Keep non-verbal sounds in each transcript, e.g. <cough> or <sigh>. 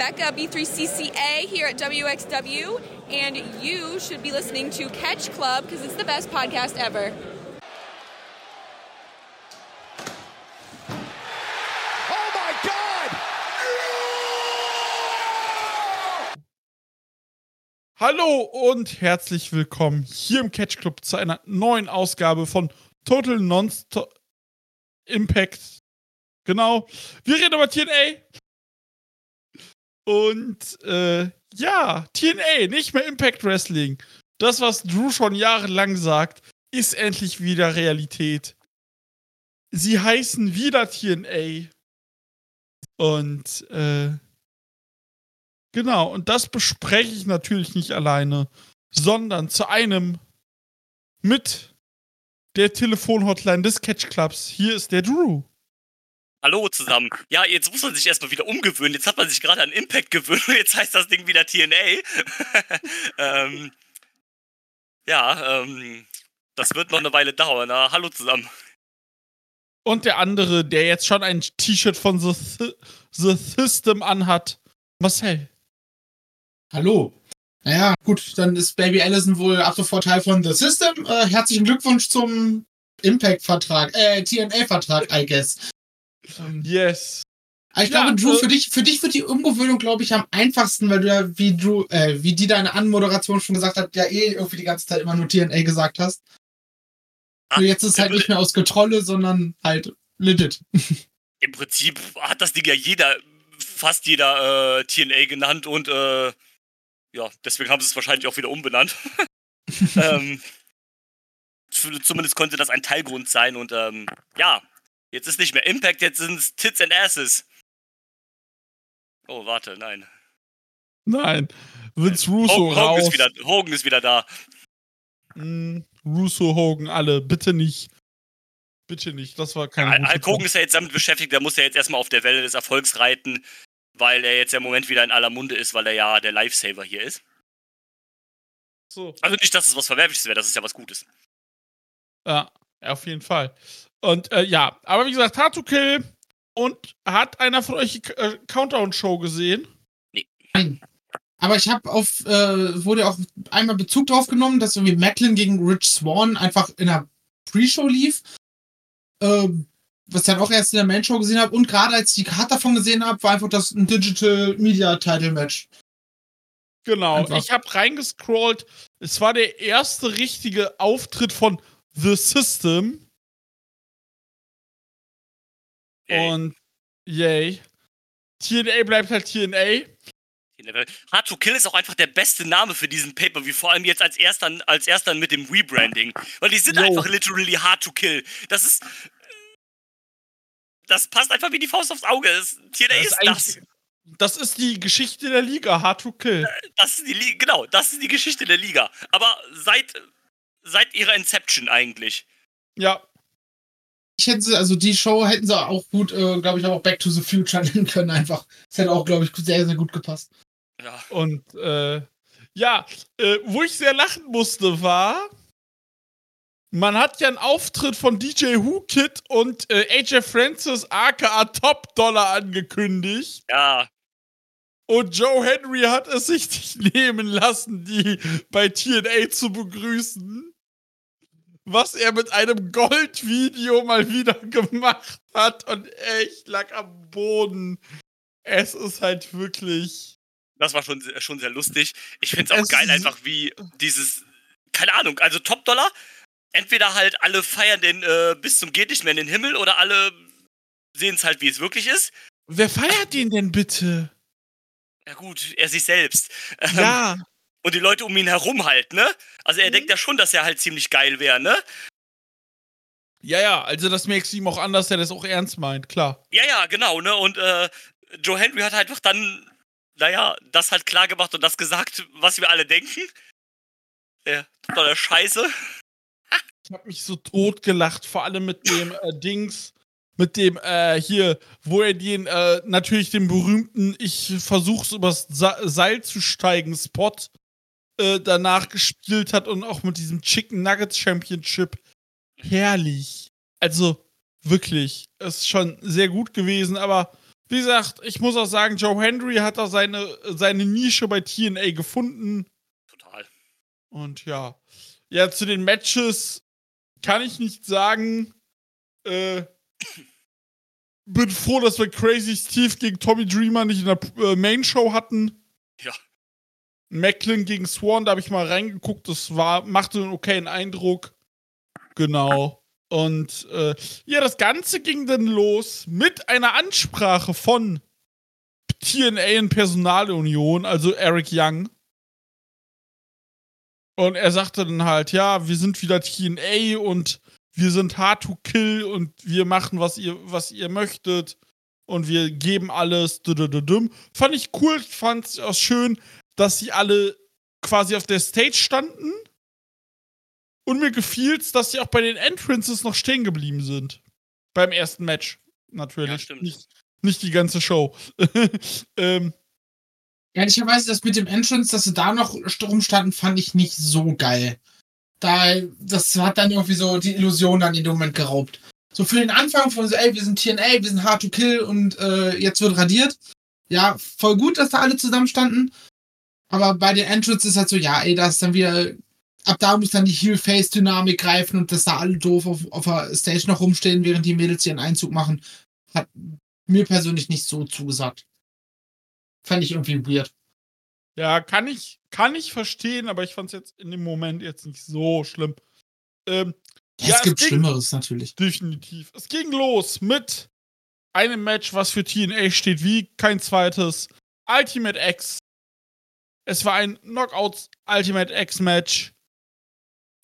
Becca B3CCA here at WXW, and you should be listening to Catch Club because it's the best podcast ever. Oh my God! Hallo und herzlich willkommen hier im Catch Club zu einer neuen Ausgabe von Total Non-Stop Impact. Genau. Wir reden über TNA. Und äh, ja, TNA, nicht mehr Impact Wrestling. Das, was Drew schon jahrelang sagt, ist endlich wieder Realität. Sie heißen wieder TNA. Und äh, genau, und das bespreche ich natürlich nicht alleine, sondern zu einem mit der Telefonhotline des Catch Clubs. Hier ist der Drew. Hallo zusammen. Ja, jetzt muss man sich erstmal wieder umgewöhnen. Jetzt hat man sich gerade an Impact gewöhnt und jetzt heißt das Ding wieder TNA. <laughs> ähm, ja, ähm, das wird noch eine Weile dauern. Na, hallo zusammen. Und der andere, der jetzt schon ein T-Shirt von The, Th The System anhat, Marcel. Hallo. Naja, gut, dann ist Baby Allison wohl ab sofort Teil von The System. Äh, herzlichen Glückwunsch zum Impact-Vertrag, äh, TNA-Vertrag, I guess. Yes. Ich Ja, glaube, Drew, äh, für dich, für dich wird die Umgewöhnung, glaube ich, am einfachsten, weil du ja, wie Drew, äh, wie die deine Anmoderation schon gesagt hat, ja eh irgendwie die ganze Zeit immer nur TNA gesagt hast. Nur jetzt ist es halt nicht mehr aus Getrolle, sondern halt legit. <laughs> Im Prinzip hat das Ding ja jeder, fast jeder äh, TNA genannt und äh, ja, deswegen haben sie es wahrscheinlich auch wieder umbenannt. <laughs> ähm, zumindest konnte das ein Teilgrund sein und ähm, ja, jetzt ist nicht mehr Impact, jetzt sind es Tits and Asses. Oh, warte, nein. Nein. Vince Russo Hogan, Hogan, raus. ist wieder, Hogan ist wieder da. Mm, Russo, Hogan, alle. Bitte nicht. Bitte nicht. Das war kein Al- Hulk Hogan ist ja jetzt damit beschäftigt, der muss ja jetzt erstmal auf der Welle des Erfolgs reiten, weil er jetzt ja im Moment wieder in aller Munde ist, weil er ja der Lifesaver hier ist. So. Also nicht, dass es was Verwerfliches wäre, das ist ja was Gutes. Ja, auf jeden Fall. Und äh, ja, aber wie gesagt, Hard to Kill. Und hat einer von euch die äh, Countdown-Show gesehen? Nein. Aber ich habe auf, äh, wurde auch einmal Bezug drauf genommen, dass irgendwie Macklin gegen Rich Swan einfach in der Pre-Show lief. Ähm, was ich dann auch erst in der Main-Show gesehen habe. Und gerade als ich die Karte davon gesehen habe, war einfach das ein Digital Media Title Match. Genau. Einfach. Ich habe reingescrollt. Es war der erste richtige Auftritt von The System. Yay. Und yay. TNA bleibt halt TNA. Hard to Kill ist auch einfach der beste Name für diesen Pay-Per-View, vor allem jetzt als erster, als erster mit dem Rebranding. Weil die sind Jo. einfach literally Hard to Kill. Das ist. Das passt einfach wie die Faust aufs Auge. Das, TNA ist, das. das ist die Geschichte der Liga. Hard to Kill. Das ist die Liga, genau, das ist die Geschichte der Liga. Aber seit, seit ihrer Inception eigentlich. Ja. Ich hätte sie, also die Show hätten sie auch gut, äh, glaube ich, auch Back to the Future <laughs> nennen können einfach. Das hätte auch, glaube ich, sehr, sehr gut gepasst. Ja. Und äh, ja, äh, wo ich sehr lachen musste, war, man hat ja einen Auftritt von DJ Who Kid und äh, AJ Francis aka Top Dollar angekündigt. Ja, Und Joe Henry hat es sich nicht <laughs> nehmen lassen, die bei TNA zu begrüßen. Was er mit einem Goldvideo mal wieder gemacht hat und echt lag am Boden. Es ist halt wirklich. das war schon, sehr- schon sehr lustig. Ich finde es auch geil, einfach wie dieses, keine Ahnung, also Top Dollar, entweder halt alle feiern den äh, bis zum geht nicht mehr in den Himmel oder alle sehen es halt, wie es wirklich ist. Wer feiert den denn bitte? Ja gut, er sich selbst. Ähm, Ja. Und die Leute um ihn herum halt, ne? Also er Mhm. denkt ja schon, dass er halt ziemlich geil wäre, ne? Ja, ja, also das merkst du ihm auch an, dass er das auch ernst meint, klar. Ja, ja, genau, ne? Und äh, Joe Henry hat halt einfach dann, naja, das halt klar gemacht und das gesagt, was wir alle denken. Ja, totaler Scheiße. Ich hab mich so tot gelacht, vor allem mit dem äh, Dings, mit dem äh, hier, wo er den äh, natürlich den berühmten Ich versuch's übers Sa Seil zu steigen Spot äh, danach gespielt hat und auch mit diesem Chicken Nuggets Championship. Herrlich. Also wirklich, ist schon sehr gut gewesen, aber wie gesagt, ich muss auch sagen, Joe Henry hat da seine, seine Nische bei TNA gefunden. Total. Und ja. Ja, zu den Matches kann ich nicht sagen. Äh, bin froh, dass wir Crazy Steve gegen Tommy Dreamer nicht in der äh, Main Show hatten. Ja. Macklin gegen Swan, da habe ich mal reingeguckt, das war, machte einen okayen Eindruck. Genau. Und äh, ja, das Ganze ging dann los mit einer Ansprache von TNA in Personalunion, also Eric Young. Und er sagte dann halt, ja, wir sind wieder TNA und wir sind hard to kill und wir machen, was ihr, was ihr möchtet. Und wir geben alles. Fand ich cool, fand es auch schön, dass sie alle quasi auf der Stage standen und mir gefiel es, dass sie auch bei den Entrances noch stehen geblieben sind. Beim ersten Match. Natürlich. Ja, stimmt. Nicht, nicht die ganze Show. <laughs> ähm, Ehrlicherweise, das mit dem Entrance, dass sie da noch rumstanden, fand ich nicht so geil. Da, das hat dann irgendwie so die Illusion dann in dem Moment geraubt. So für den Anfang von so, ey, wir sind TNA, wir sind hard to kill und äh, jetzt wird radiert. Ja, voll gut, dass da alle zusammenstanden. Aber bei den Entrances ist halt so, ja, ey, da ist dann wieder ab da muss dann die Heel-Face-Dynamik greifen und dass da alle doof auf, auf der Stage noch rumstehen, während die Mädels ihren Einzug machen, hat mir persönlich nicht so zugesagt. Fand ich irgendwie weird. Ja, kann ich, kann ich verstehen, aber ich fand es jetzt in dem Moment jetzt nicht so schlimm. Ähm, ja, ja, es gibt es Schlimmeres natürlich. Definitiv. Es ging los mit einem Match, was für TNA steht wie kein zweites. Ultimate X. Es war ein Knockout Ultimate X Match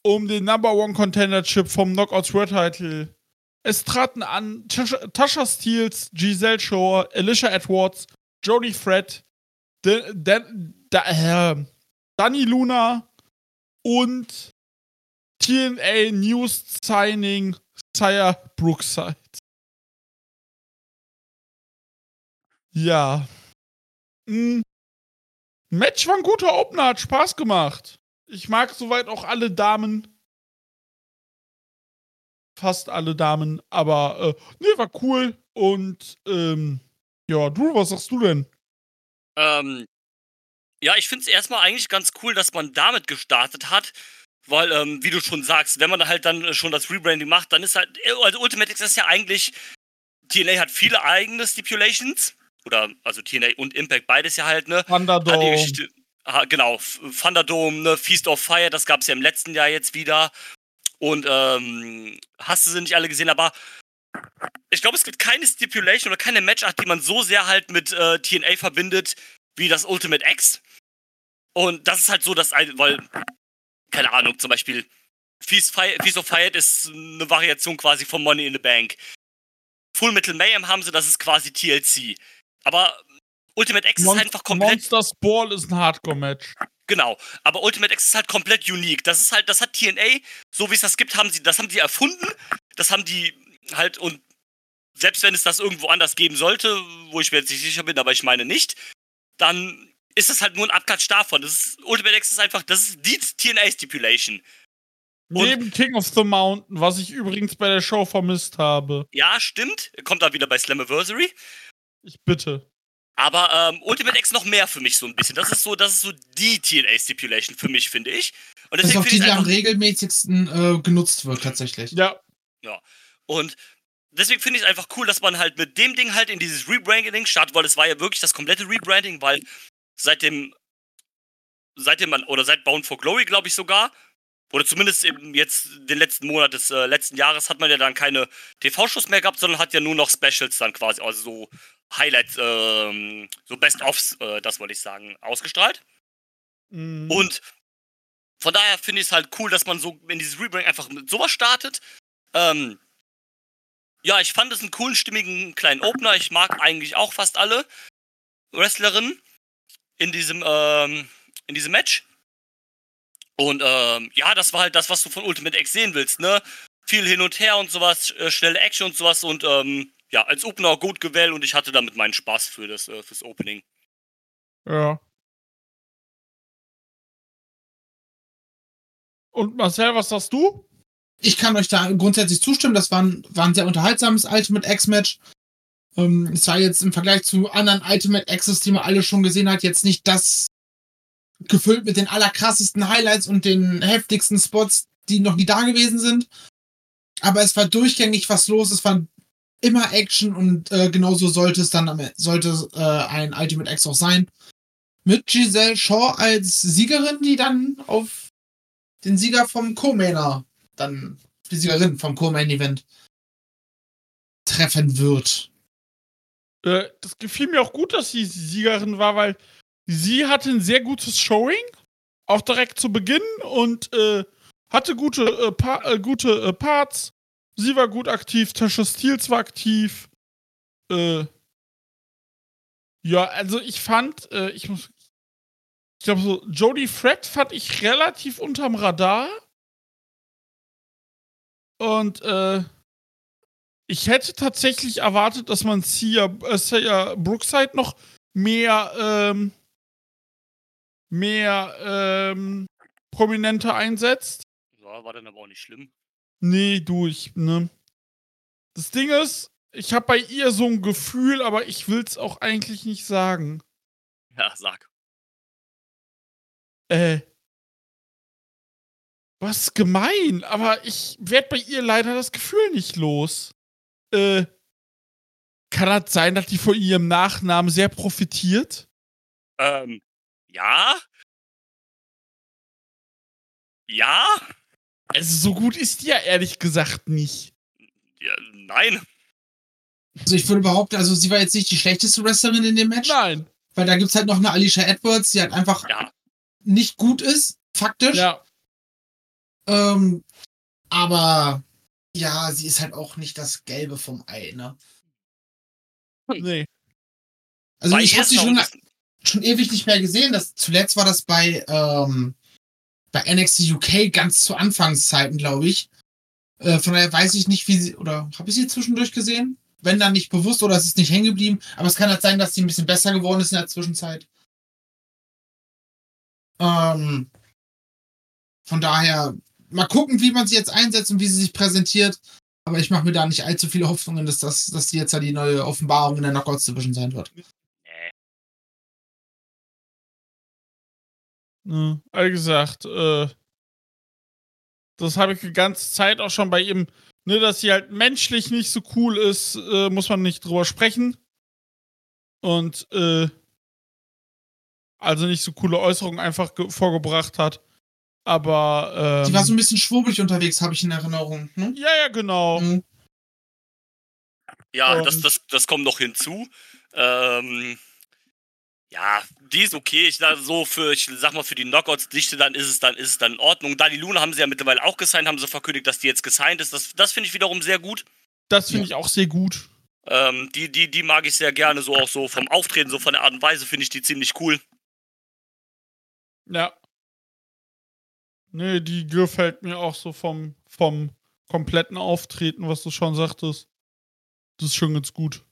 um den Number One Contendership vom Knockouts World Title. Es traten an Tasha, Steels, Giselle Shore, Alicia Edwards, Jodie Fred, De, De, De, äh, Danny Luna und TNA News Signing Sire Brookside. Ja. Mm. Match war ein guter Opener, hat Spaß gemacht. Ich mag soweit auch alle Damen. Fast alle Damen, aber äh, nee, war cool. Und ähm, ja, du, was sagst du denn? Ähm, ja, ich finde es erstmal eigentlich ganz cool, dass man damit gestartet hat. Weil, ähm, wie du schon sagst, wenn man halt dann schon das Rebranding macht, dann ist halt, also Ultimate X ist ja eigentlich, TNA hat viele eigene Stipulations. Oder, also TNA und Impact, beides ja halt, ne? Thunderdome. Genau, Thunderdome, ne, Feast of Fire, das gab es ja im letzten Jahr jetzt wieder. Und ähm, hast du sie nicht alle gesehen, aber ich glaube, es gibt keine Stipulation oder keine Matchart, die man so sehr halt mit äh, TNA verbindet, wie das Ultimate X. Und das ist halt so, dass, weil, keine Ahnung, zum Beispiel Feast, Fire, Feast of Fire ist eine Variation quasi von Money in the Bank. Full Metal Mayhem haben sie, das ist quasi TLC. Aber Ultimate X Mon ist einfach komplett. Monsters Ball ist ein Hardcore-Match. Genau, aber Ultimate X ist halt komplett unique. Das ist halt, das hat TNA, so wie es das gibt, haben sie, das haben sie erfunden. Das haben die halt und selbst wenn es das irgendwo anders geben sollte, wo ich mir jetzt nicht sicher bin, aber ich meine nicht, dann ist das halt nur ein Abklatsch davon. Das ist, Ultimate X ist einfach, das ist die TNA Stipulation. Neben King of the Mountain, was ich übrigens bei der Show vermisst habe. Ja, stimmt. Kommt da wieder bei Slammiversary. Ich bitte. Aber ähm, Ultimate X noch mehr für mich so ein bisschen. Das ist so, das ist so die TNA Stipulation für mich, finde ich. Und deswegen das ist auch die, die am regelmäßigsten äh, genutzt wird, tatsächlich. Ja. Ja. Und deswegen finde ich es einfach cool, dass man halt mit dem Ding halt in dieses Rebranding startet, weil es war ja wirklich das komplette Rebranding, weil seit dem, seit dem, oder seit Bound for Glory, glaube ich sogar, oder zumindest eben jetzt den letzten Monat des äh, letzten Jahres hat man ja dann keine TV-Shows mehr gehabt, sondern hat ja nur noch Specials dann quasi, also so Highlights, ähm, so Best-ofs, äh, das wollte ich sagen, ausgestrahlt. Mhm. Und von daher finde ich es halt cool, dass man so in dieses Rebranding einfach mit sowas startet. Ähm, ja, ich fand es einen coolen, stimmigen kleinen Opener. Ich mag eigentlich auch fast alle Wrestlerinnen in diesem, ähm, in diesem Match. Und ähm, ja, das war halt das, was du von Ultimate X sehen willst, ne? Viel hin und her und sowas, äh, schnelle Action und sowas und ähm, ja, als Opener gut gewählt und ich hatte damit meinen Spaß für das äh, fürs Opening. Ja. Und Marcel, was sagst du? Ich kann euch da grundsätzlich zustimmen. Das war ein, war ein sehr unterhaltsames Ultimate X-Match. Ähm, es war jetzt im Vergleich zu anderen Ultimate Access, die man alle schon gesehen hat, jetzt nicht das gefüllt mit den allerkrassesten Highlights und den heftigsten Spots, die noch nie da gewesen sind. Aber es war durchgängig was los, es war immer Action und äh, genauso sollte es dann am- sollte äh, ein Ultimate X auch sein. Mit Giselle Shaw als Siegerin, die dann auf den Sieger vom Co-Mainer, dann die Siegerin vom Co-Main-Event treffen wird. Äh, das gefiel mir auch gut, dass sie Siegerin war, weil sie hatte ein sehr gutes Showing, auch direkt zu Beginn und äh, hatte gute, äh, pa äh, gute Parts. Sie war gut aktiv, Tasha Steels war aktiv. Äh, ja, also ich fand, äh, ich muss, ich glaube so, Jodie Fred fand ich relativ unterm Radar. Und äh, ich hätte tatsächlich erwartet, dass man Sia, äh, Sia Brookside noch mehr, ähm, mehr ähm, prominenter einsetzt. Ja, war dann aber auch nicht schlimm. Nee, du, ich, ne. Das Ding ist, ich habe bei ihr so ein Gefühl, aber ich will's auch eigentlich nicht sagen. Ja, sag. Äh. Was gemein, aber ich werd bei ihr leider das Gefühl nicht los. Äh. Kann das sein, dass die von ihrem Nachnamen sehr profitiert? Ähm, ja? Ja? Also so gut ist die ja ehrlich gesagt nicht. ja nein. Also ich würde behaupten, also sie war jetzt nicht die schlechteste Wrestlerin in dem Match, Nein. weil da gibt's halt noch eine Alicia Edwards, die halt einfach Ja. nicht gut ist, faktisch. Ja. Ähm, aber ja, sie ist halt auch nicht das Gelbe vom Ei, ne? Nee. Also Bei ich habe sie schon, schon ewig nicht mehr gesehen. Das, zuletzt war das bei, ähm, bei NXT UK ganz zu Anfangszeiten, glaube ich. Äh, von daher weiß ich nicht, wie sie, oder habe ich sie zwischendurch gesehen? Wenn dann nicht bewusst oder es ist nicht hängen geblieben. Aber es kann halt sein, dass sie ein bisschen besser geworden ist in der Zwischenzeit. Ähm, von daher, mal gucken, wie man sie jetzt einsetzt und wie sie sich präsentiert. Aber ich mache mir da nicht allzu viele Hoffnungen, dass das, dass die jetzt ja die neue Offenbarung in der Knockouts Division sein wird. Ne, wie gesagt, äh, das habe ich die ganze Zeit auch schon bei ihm, ne, dass sie halt menschlich nicht so cool ist, äh, muss man nicht drüber sprechen. Und, äh, also nicht so coole Äußerungen einfach ge- vorgebracht hat. Aber, ähm, Die war so ein bisschen schwurbelig unterwegs, habe ich in Erinnerung. Ne? ja, ja, genau. Mhm. Ja, das, das, das kommt noch hinzu. Ähm, ja, die ist okay. Ich sag so für, ich sag mal, für die Knockouts-Dichte, dann ist es dann, ist es dann in Ordnung. Dali Luna haben sie ja mittlerweile auch gesigned, haben sie verkündigt, dass die jetzt gesigned ist. Das, das finde ich wiederum sehr gut. Das finde Ja. ich auch sehr gut. Ähm, die, die, die mag ich sehr gerne, so auch so vom Auftreten, so von der Art und Weise finde ich die ziemlich cool. Ja. Nee, die gefällt mir auch so vom, vom kompletten Auftreten, was du schon sagtest. Das ist schon ganz gut.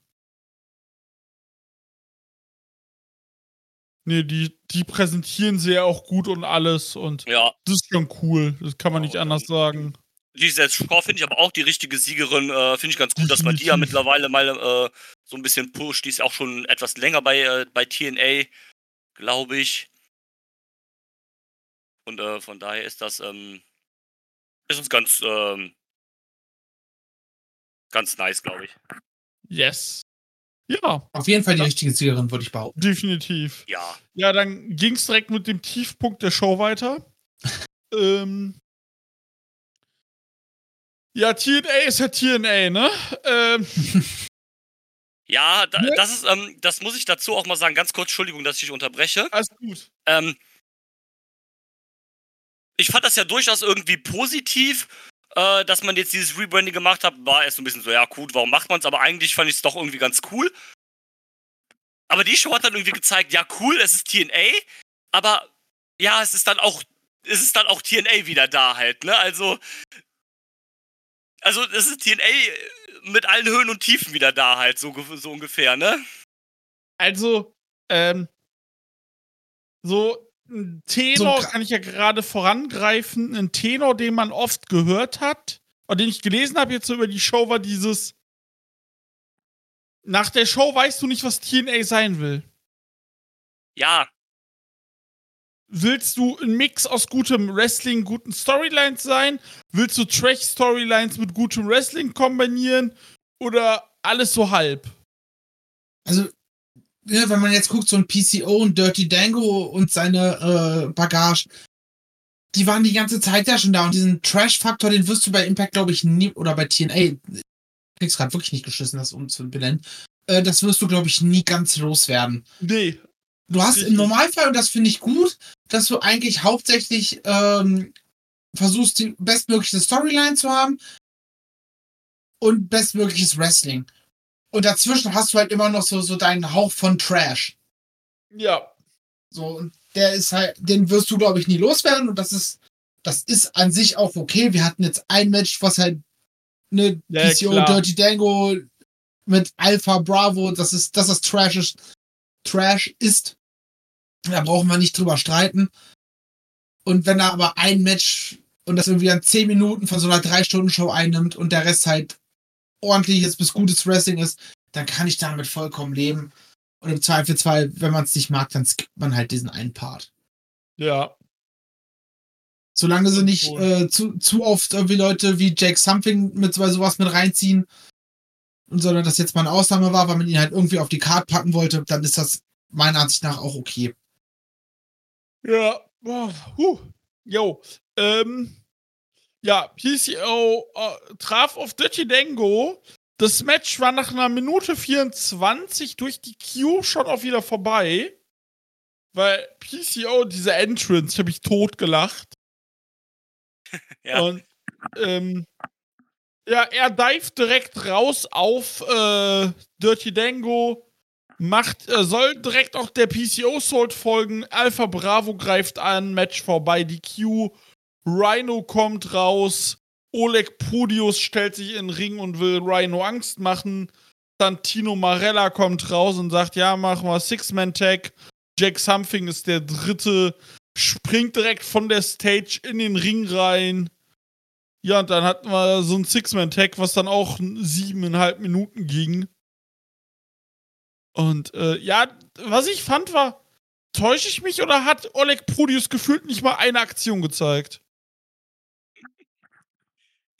Nee, die, die präsentieren sie ja auch gut und alles und Ja, das ist schon cool. Das kann man nicht anders sagen. die Seth Shaw finde ich aber auch die richtige Siegerin. Äh, finde ich ganz gut, dass man die ja mittlerweile mal äh, so ein bisschen pusht. Die ist auch schon etwas länger bei, äh, bei TNA, glaube ich. Und äh, von daher ist das, ähm, ist uns ganz, ähm, ganz nice, glaube ich. Yes. Ja, Auf jeden Fall die richtige Siegerin, würde ich behaupten. definitiv. Ja, Ja, dann ging es direkt mit dem Tiefpunkt der Show weiter. <laughs> ähm, ja, TNA ist ja TNA, ne? Ähm, <laughs> ja, da, Ne? das ist, ähm, das muss ich dazu auch mal sagen. Ganz kurz, Entschuldigung, dass ich dich unterbreche. alles gut. Ähm, ich fand das ja durchaus irgendwie positiv, äh, dass man jetzt dieses Rebranding gemacht hat. War erst so ein bisschen so, ja gut, warum macht man es? Aber eigentlich fand ich es doch irgendwie ganz cool. Aber die Show hat dann irgendwie gezeigt, ja cool, es ist TNA, aber ja, es ist dann auch, es ist dann auch TNA wieder da halt, ne? Also, also es ist TNA mit allen Höhen und Tiefen wieder da halt, so, so ungefähr, ne? Also, ähm, so ein Tenor So- kann ich ja gerade vorangreifen. Ein Tenor, den man oft gehört hat, oder den ich gelesen habe jetzt so über die Show, war dieses nach der Show weißt du nicht, was TNA sein will. Ja, Willst du ein Mix aus gutem Wrestling, guten Storylines sein? Willst du Trash-Storylines mit gutem Wrestling kombinieren? Oder alles so halb? Also, wenn man jetzt guckt, so ein PCO und Dirty Dango und seine äh, Bagage, die waren die ganze Zeit ja schon da und diesen Trash-Faktor, den wirst du bei Impact, glaube ich, nie, oder bei TNA, ich krieg's gerade wirklich nicht geschissen, das umzubenennen, äh, das wirst du, glaube ich, nie ganz loswerden. Nee. Du hast Richtig. im Normalfall, und das finde ich gut, dass du eigentlich hauptsächlich ähm, versuchst, die bestmögliche Storyline zu haben und bestmögliches Wrestling. Und dazwischen hast du halt immer noch so, so deinen Hauch von Trash. Ja. So, und der ist halt, den wirst du, glaube ich, nie loswerden. Und das ist, das ist an sich auch okay. Wir hatten jetzt ein Match, was halt eine Ja, PCO klar. Dirty Dango mit Alpha Bravo, das ist, dass das Trash ist, Trash ist. Da brauchen wir nicht drüber streiten. Und wenn er aber ein Match und das irgendwie dann zehn Minuten von so einer Drei-Stunden-Show einnimmt und der Rest halt ordentliches bis gutes Wrestling ist, dann kann ich damit vollkommen leben. Und im Zweifelsfall, wenn man es nicht mag, dann skippt man halt diesen einen Part. Ja. Solange sie nicht äh, zu, zu oft irgendwie Leute wie Jake Something mit so- sowas mit reinziehen, und sondern das jetzt mal eine Ausnahme war, weil man ihn halt irgendwie auf die Karte packen wollte, dann ist das meiner Ansicht nach auch okay. Ja. Oh, huh. Jo. Ähm. Ja, PCO äh, traf auf Dirty Dango. Das Match war nach einer Minute 24 durch die Q schon auch wieder vorbei. Weil PCO, diese Entrance, ich habe ich tot gelacht. <laughs> ja. Und ähm, ja, er dived direkt raus auf äh, Dirty Dango, macht, äh, soll direkt auch der PCO Sold folgen. Alpha Bravo greift an, Match vorbei, die Q. Rhino kommt raus. Oleg Podius stellt sich in den Ring und will Rhino Angst machen. Dann Tino Marella kommt raus und sagt, ja, machen wir Six-Man-Tag. Jack Something ist der dritte, springt direkt von der Stage in den Ring rein. Ja, und dann hatten wir so ein Six-Man-Tag, was dann auch siebeneinhalb Minuten ging. Und äh, ja, was ich fand war, täusche ich mich oder hat Oleg Podius gefühlt nicht mal eine Aktion gezeigt?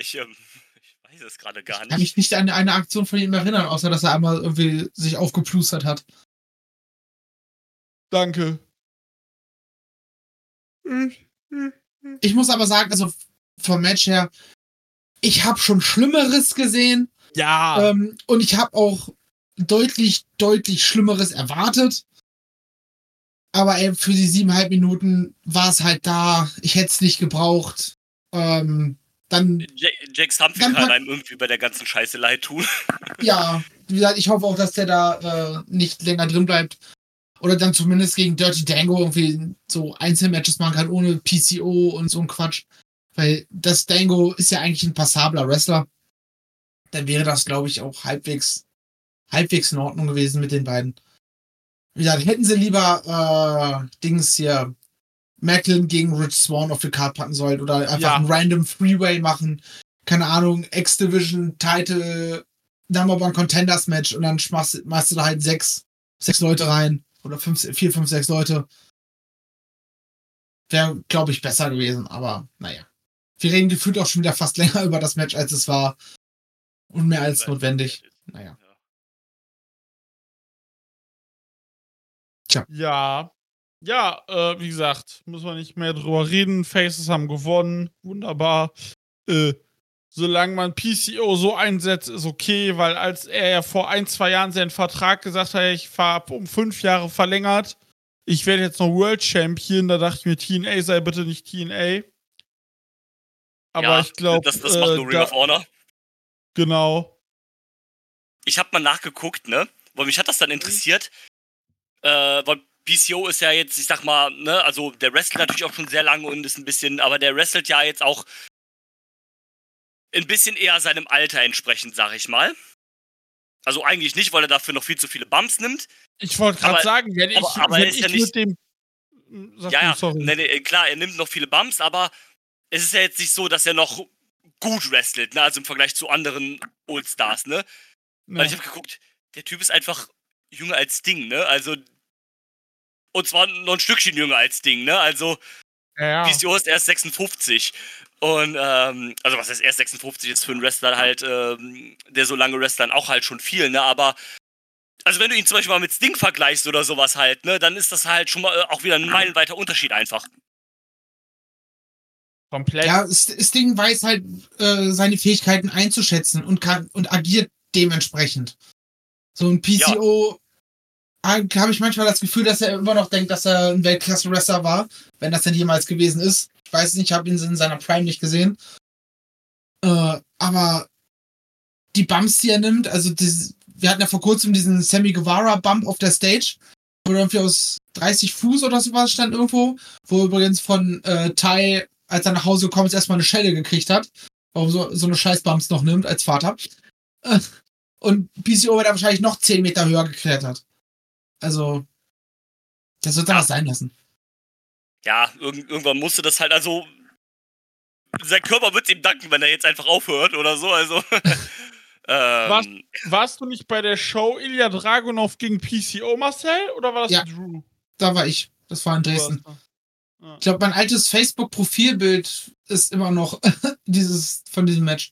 Ich, ähm, <laughs> ich weiß es gerade gar Kann nicht. mich nicht an eine Aktion von ihm erinnern, außer dass er einmal irgendwie sich aufgeplustert hat. Danke. Ich muss aber sagen, also vom Match her, ich habe schon Schlimmeres gesehen Ja. ähm, und ich habe auch deutlich, deutlich Schlimmeres erwartet. Aber ey, für die siebeneinhalb Minuten war es halt da. Ich hätte es nicht gebraucht. Ähm, dann Jack, Jack Dann kann einem irgendwie bei der ganzen Scheiße leid tun. <laughs> ja, wie gesagt, ich hoffe auch, dass der da äh, nicht länger drin bleibt. Oder dann zumindest gegen Dirty Dango irgendwie so Einzelmatches machen kann, ohne PCO und so ein Quatsch. Weil das Dango ist ja eigentlich ein passabler Wrestler. Dann wäre das, glaube ich, auch halbwegs, halbwegs in Ordnung gewesen mit den beiden. Wie gesagt, hätten sie lieber äh, Dings hier Macklin gegen Rich Swan auf die Karte packen sollen oder einfach Ja. ein random Freeway machen. Keine Ahnung, X-Division, Title, Number One Contenders Match und dann schmeißt, machst du da halt sechs, sechs Leute rein. Oder fünf, vier, fünf, sechs Leute. Wäre, glaube ich, besser gewesen, aber naja. Wir reden gefühlt auch schon wieder fast <laughs> länger über das Match, als es war. Und mehr als notwendig. Naja. Ja. Ja, äh, wie gesagt, muss man nicht mehr drüber reden. Faces haben gewonnen. Wunderbar. Äh, solange man PCO so einsetzt, ist okay, weil als er ja vor ein, zwei Jahren seinen Vertrag gesagt hat, ich habe um fünf Jahre verlängert, ich werde jetzt noch World Champion, da dachte ich mir, TNA sei bitte nicht TNA. Aber ja, ich glaube, das, das macht äh, nur Ring da- of Honor. genau. Ich habe mal nachgeguckt, ne? Weil mich hat das dann interessiert. Äh, weil PCO ist ja jetzt, ich sag mal, ne, also der wrestelt natürlich auch schon sehr lange und ist ein bisschen, aber der wrestelt ja jetzt auch ein bisschen eher seinem Alter entsprechend, sag ich mal. Also eigentlich nicht, weil er dafür noch viel zu viele Bumps nimmt. Ich wollte gerade sagen, wenn ich, aber- aber wenn ich ja nicht- mit dem. Sag ja, ja, sorry. nee, nee, klar, er nimmt noch viele Bumps, aber es ist ja jetzt nicht so, dass er noch gut wrestelt, ne? Also im Vergleich zu anderen Old Stars, ne? Ja. Weil ich habe geguckt, der Typ ist einfach jünger als Ding, ne? Also. Und zwar noch ein Stückchen jünger als Ding, ne? Also, Ja. PCO ist erst 56. Und, ähm, also was heißt erst 56 ist für einen Wrestler halt, ähm, der so lange wrestlern auch halt schon viel, ne? Aber, also wenn du ihn zum Beispiel mal mit Sting vergleichst oder sowas halt, ne? Dann ist das halt schon mal äh, auch wieder ein meilenweiter Unterschied einfach. Komplett. Ja, Sting weiß halt äh, seine Fähigkeiten einzuschätzen und kann und agiert dementsprechend. So ein PCO habe ich manchmal das Gefühl, dass er immer noch denkt, dass er ein Weltklasse-Wrestler war, wenn das denn jemals gewesen ist. Ich weiß es nicht, ich habe ihn in seiner Prime nicht gesehen. Äh, aber die Bumps, die er nimmt, also das, wir hatten ja vor kurzem diesen Sammy Guevara Bump auf der Stage, wo er irgendwie aus 30 Fuß oder sowas stand irgendwo, wo übrigens von äh, Ty, als er nach Hause gekommen ist, erstmal eine Schelle gekriegt hat, warum so, so eine Scheißbumps noch nimmt als Vater. Äh, und PCO wird er wahrscheinlich noch 10 Meter höher geklettert. Also, das wird was sein lassen. Ja, irg irgendwann musste das halt, also. Sein Körper wird ihm danken, wenn er jetzt einfach aufhört oder so, also. Was? <laughs> ähm, Warst du nicht bei der Show Ilya Dragunov gegen PCO, Marcel? Oder war das Ja. Drew? Da war ich. Das war in Dresden. Ja. Ich glaube, mein altes Facebook-Profilbild ist immer noch <laughs> dieses von diesem Match.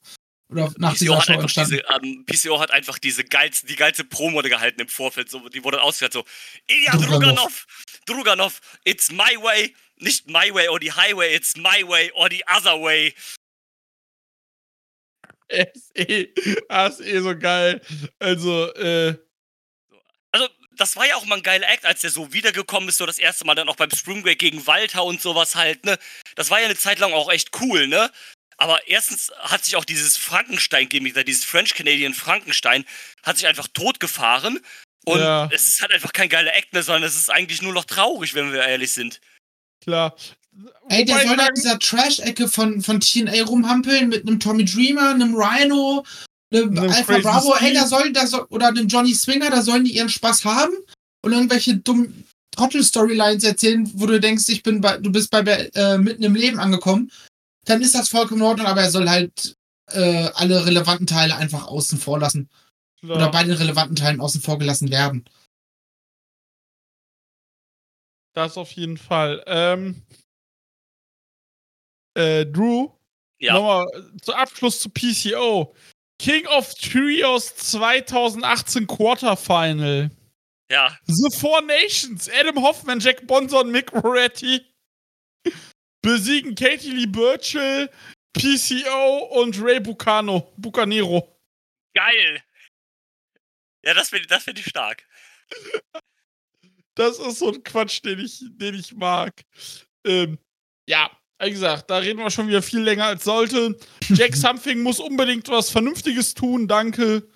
Oder nach PCO dieser hat, Show einfach entstanden. diese, ähm, PCO hat einfach diese geilste, die geilste Promo gehalten im Vorfeld. So, die wurde ausgehört so, Ilya Druganov. Druganov, it's my way, nicht my way or the highway, it's my way or the other way. <laughs> Ist eh, ist eh so geil. Also, äh, Also, das war ja auch mal ein geiler Act, als der so wiedergekommen ist, so das erste Mal dann auch beim Spring Break gegen Walter und sowas halt, ne? Das war ja eine Zeit lang auch echt cool, ne? Aber erstens hat sich auch dieses Frankenstein-Gimmick, dieses French-Canadian Frankenstein, hat sich einfach totgefahren. Und Ja. es ist halt einfach kein geiler Act mehr, sondern es ist eigentlich nur noch traurig, wenn wir ehrlich sind. klar. Ey, der Wobei soll da in dieser Trash-Ecke von, von TNA rumhampeln mit einem Tommy Dreamer, einem Rhino, einem Einem Alpha Crazy Bravo. Ey, Steve. da soll, da soll, oder einem Johnny Swinger, da sollen die ihren Spaß haben und irgendwelche dummen Trottel-Storylines erzählen, wo du denkst, ich bin bei, du bist bei äh, mitten im Leben angekommen. Dann ist das vollkommen in Ordnung, aber er soll halt äh, alle relevanten Teile einfach außen vor lassen. Klar. Oder bei den relevanten Teilen außen vor gelassen werden. Das auf jeden Fall. Ähm, äh, Drew, Ja. nochmal äh, zu Abschluss zu PCO. King of Trios 2018 Quarterfinal. Ja, The Four Nations, Adam Hoffman, Jack Bonson, Mick Moretti besiegen Katie Lee Burchill, PCO und Ray Bucano, Bucanero. geil. Ja, das finde das find ich stark. Das ist so ein Quatsch, den ich, den ich mag. Ähm, ja, wie gesagt, da reden wir schon wieder viel länger als sollte. Jack <laughs> Something muss unbedingt was Vernünftiges tun, danke.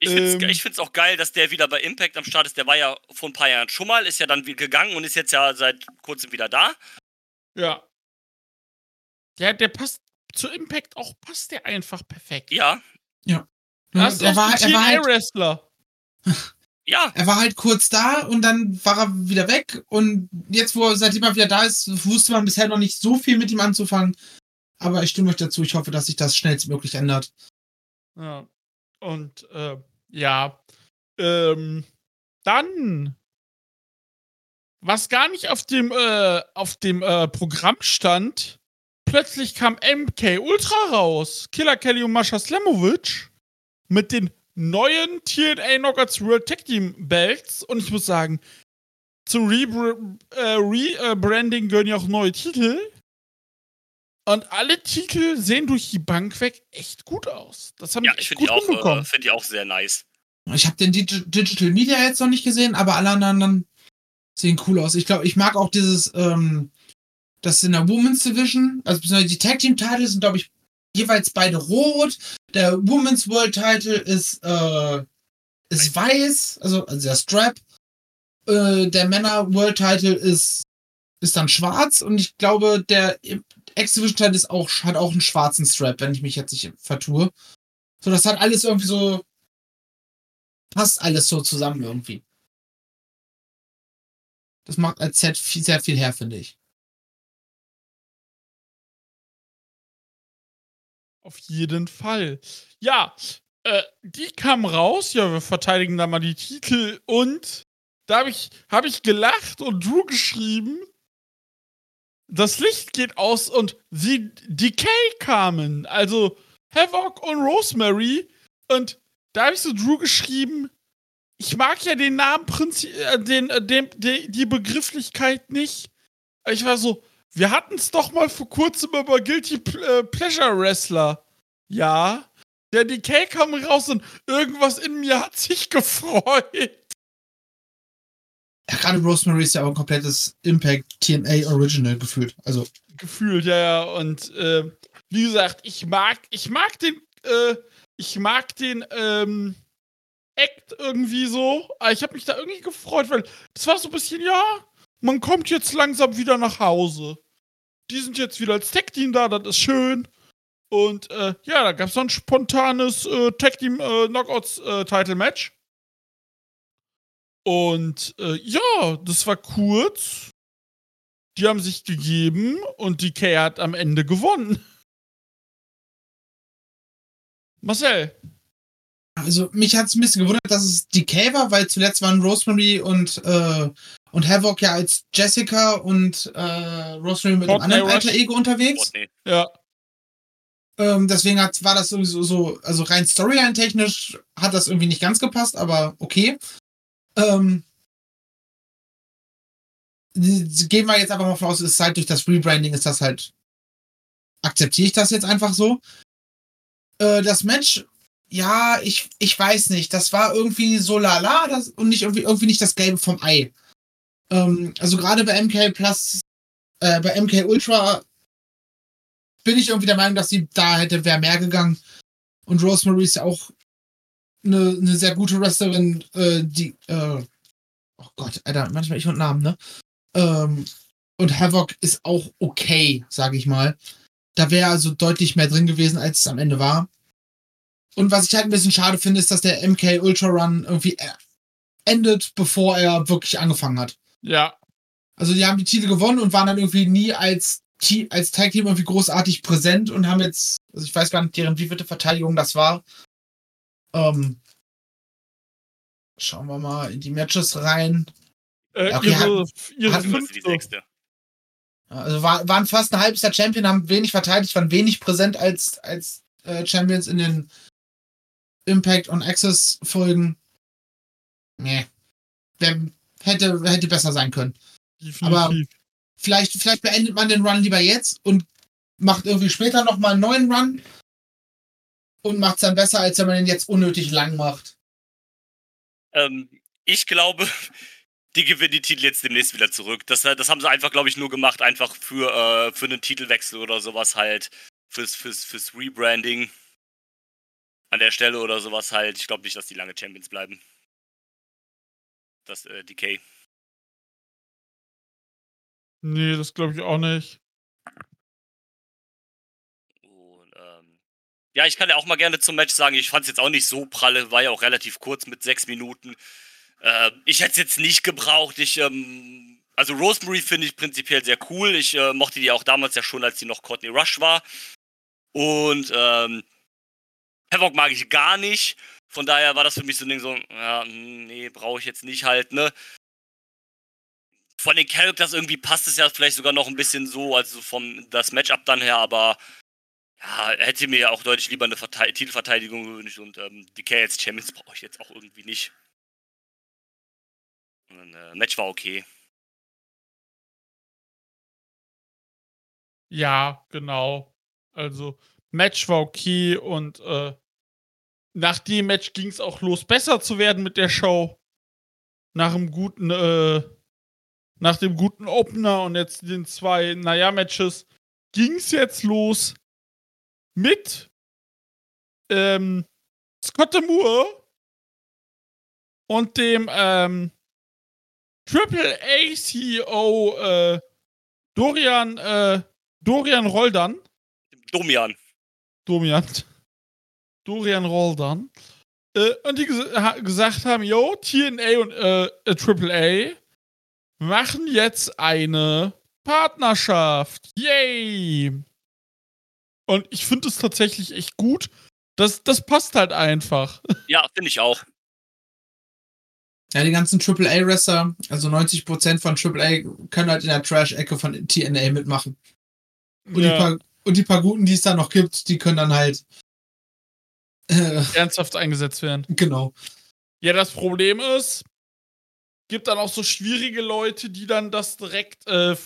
Ich finde es Ähm. auch geil, dass der wieder bei Impact am Start ist. Der war ja vor ein paar Jahren schon mal, ist ja dann wieder gegangen und ist jetzt ja seit kurzem wieder da. Ja. Der, der passt zu Impact auch, passt der einfach perfekt. Ja, Das ist er, war, ein er, war halt, TNA-Wrestler. <laughs> ja. er war halt kurz da und dann war er wieder weg. Und jetzt, wo er seitdem er wieder da ist, wusste man bisher noch nicht so viel mit ihm anzufangen. Aber ich stimme euch dazu. Ich hoffe, dass sich das schnellstmöglich ändert. Ja. Und äh, ja. Ähm, dann. Was gar nicht auf dem, äh, auf dem äh, Programm stand, plötzlich kam MK Ultra raus. Killer Kelly und Mascha Slamovic mit den neuen TNA Knockouts World Tag Team Belts. Und ich muss sagen, zum Rebranding äh, Rebranding gehören ja auch neue Titel. Und alle Titel sehen durch die Bank weg echt gut aus. Das haben Ja, ich finde die, auch, äh, find die auch sehr nice. Ich habe den Digi Digital Media jetzt noch nicht gesehen, aber alle anderen sehen cool aus. Ich glaube, ich mag auch dieses, ähm, das in der Women's Division, also die Tag Team Titles sind, glaube ich, jeweils beide rot. Der Women's World Title ist, äh, ist weiß, also, also der Strap. Äh, der Männer World Title ist, ist dann schwarz und ich glaube, der X-Division Title ist auch, hat auch einen schwarzen Strap, wenn ich mich jetzt nicht vertue. So, das hat alles irgendwie so, passt alles so zusammen irgendwie. Das macht als Set viel, sehr viel her, finde ich. Auf jeden Fall. Ja, äh, die kam raus, ja, wir verteidigen da mal die Titel und da habe ich, hab ich gelacht und Drew geschrieben, das Licht geht aus und sie Decay kamen, also Havoc und Rosemary und da habe ich so Drew geschrieben, ich mag ja den Namen, äh, den, äh, den, die, die Begrifflichkeit nicht. Ich war so, wir hatten es doch mal vor kurzem über Guilty äh, Pleasure Wrestler. Ja. Der Decay kam raus und irgendwas in mir hat sich <laughs> gefreut. Ja, gerade Rosemary ist ja auch ein komplettes Impact TNA Original gefühlt. Also. Gefühlt, ja, ja. Und äh, wie gesagt, ich mag, ich mag den, äh, ich mag den, ähm, Act irgendwie so. Ich habe mich da irgendwie gefreut, weil das war so ein bisschen, ja, man kommt jetzt langsam wieder nach Hause. Die sind jetzt wieder als Tag-Team da, das ist schön. Und äh, ja, da gab es ein spontanes äh, Tag-Team äh, Knockouts-Title-Match. Äh, und äh, ja, das war kurz. Die haben sich gegeben und die Kay hat am Ende gewonnen. Marcel. Also mich hat es ein bisschen gewundert, dass es Decay war, weil zuletzt waren Rosemary und, äh, und Havoc ja als Jessica und äh, Rosemary mit einem anderen Rush. Alter Ego unterwegs. Courtney. Ja. Ähm, deswegen hat, war das sowieso so, also rein Storyline-technisch hat das irgendwie nicht ganz gepasst, aber okay. Ähm, gehen wir jetzt einfach mal voraus, es ist halt durch das Rebranding ist das halt, akzeptiere ich das jetzt einfach so. Äh, das Match, ja, ich, ich weiß nicht, das war irgendwie so lala das, und nicht irgendwie, irgendwie nicht das Gelbe vom Ei. Ähm, also gerade bei MK Plus, äh, bei MK Ultra bin ich irgendwie der Meinung, dass sie da hätte wäre mehr gegangen. Und Rosemary ist ja auch eine, eine sehr gute Wrestlerin, äh, die, äh, oh Gott, Alter, manchmal ich und Namen, ne? Ähm, und Havoc ist auch okay, sage ich mal. Da wäre also deutlich mehr drin gewesen, als es am Ende war. Und was ich halt ein bisschen schade finde, ist, dass der MK Ultra Run irgendwie äh, endet, bevor er wirklich angefangen hat. Ja. Also die haben die Titel gewonnen und waren dann irgendwie nie als, als Tag Team irgendwie großartig präsent und haben jetzt, also ich weiß gar nicht, deren wievielte Verteidigung das war. Ähm, schauen wir mal in die Matches rein. Äh, Okay, ihre ihre hatten ist die sechste. Also war, waren fast ein halbes Jahr Champion, haben wenig verteidigt, waren wenig präsent als, als äh, Champions in den Impact on Access Folgen. Nee. Wer hätte, hätte besser sein können. Definitiv. Vielleicht, vielleicht beendet man den Run lieber jetzt und macht irgendwie später nochmal einen neuen Run und macht es dann besser, als wenn man den jetzt unnötig lang macht. Ähm, ich glaube, <laughs> die gewinnen die Titel jetzt demnächst wieder zurück. Das, das haben sie einfach, glaube ich, nur gemacht, einfach für, äh, für einen Titelwechsel oder sowas halt. Fürs, fürs, fürs Rebranding. An der Stelle oder sowas halt. Ich glaube nicht, dass die lange Champions bleiben. Das äh, Decay. Nee, das glaube ich auch nicht. Und, ähm, ja, ich kann ja auch mal gerne zum Match sagen, ich fand es jetzt auch nicht so pralle, war ja auch relativ kurz mit sechs Minuten. Äh, ich hätte es jetzt nicht gebraucht. Ich, ähm, also Rosemary finde ich prinzipiell sehr cool. Ich äh, mochte die auch damals ja schon, als sie noch Courtney Rush war. Und ähm, Havoc mag ich gar nicht. Von daher war das für mich so ein Ding so, ja, hm, nee, brauche ich jetzt nicht halt, ne? Von den Characters irgendwie passt es ja vielleicht sogar noch ein bisschen so, also vom das Matchup dann her, aber ja, hätte mir ja auch deutlich lieber eine Verte Titelverteidigung gewünscht und ähm, DK als Champions brauche ich jetzt auch irgendwie nicht. Und, äh, Match war okay. Ja, genau. Also, Match war okay und äh, nach dem Match ging es auch los, besser zu werden mit der Show. Nach dem guten, äh, nach dem guten Opener und jetzt den zwei, naja, Matches ging es jetzt los mit ähm, Scott Moore und dem ähm, Triple A CEO äh, Dorian äh, Dorian Roldan. Domian. Domian. Dorian Roldan. Äh, und die ges ha gesagt haben, yo, TNA und äh, äh, AAA machen jetzt eine Partnerschaft. Yay! Und ich finde es tatsächlich echt gut, Das, das passt halt einfach. <laughs> Ja, finde ich auch. Ja, die ganzen AAA-Wrestler, also 90% von AAA können halt in der Trash-Ecke von TNA mitmachen. Und, die Ja, paar, und die paar Guten, die es da noch gibt, die können dann halt. Äh, ernsthaft eingesetzt werden. genau. Ja, das Problem ist, gibt dann auch so schwierige Leute, die dann das direkt äh,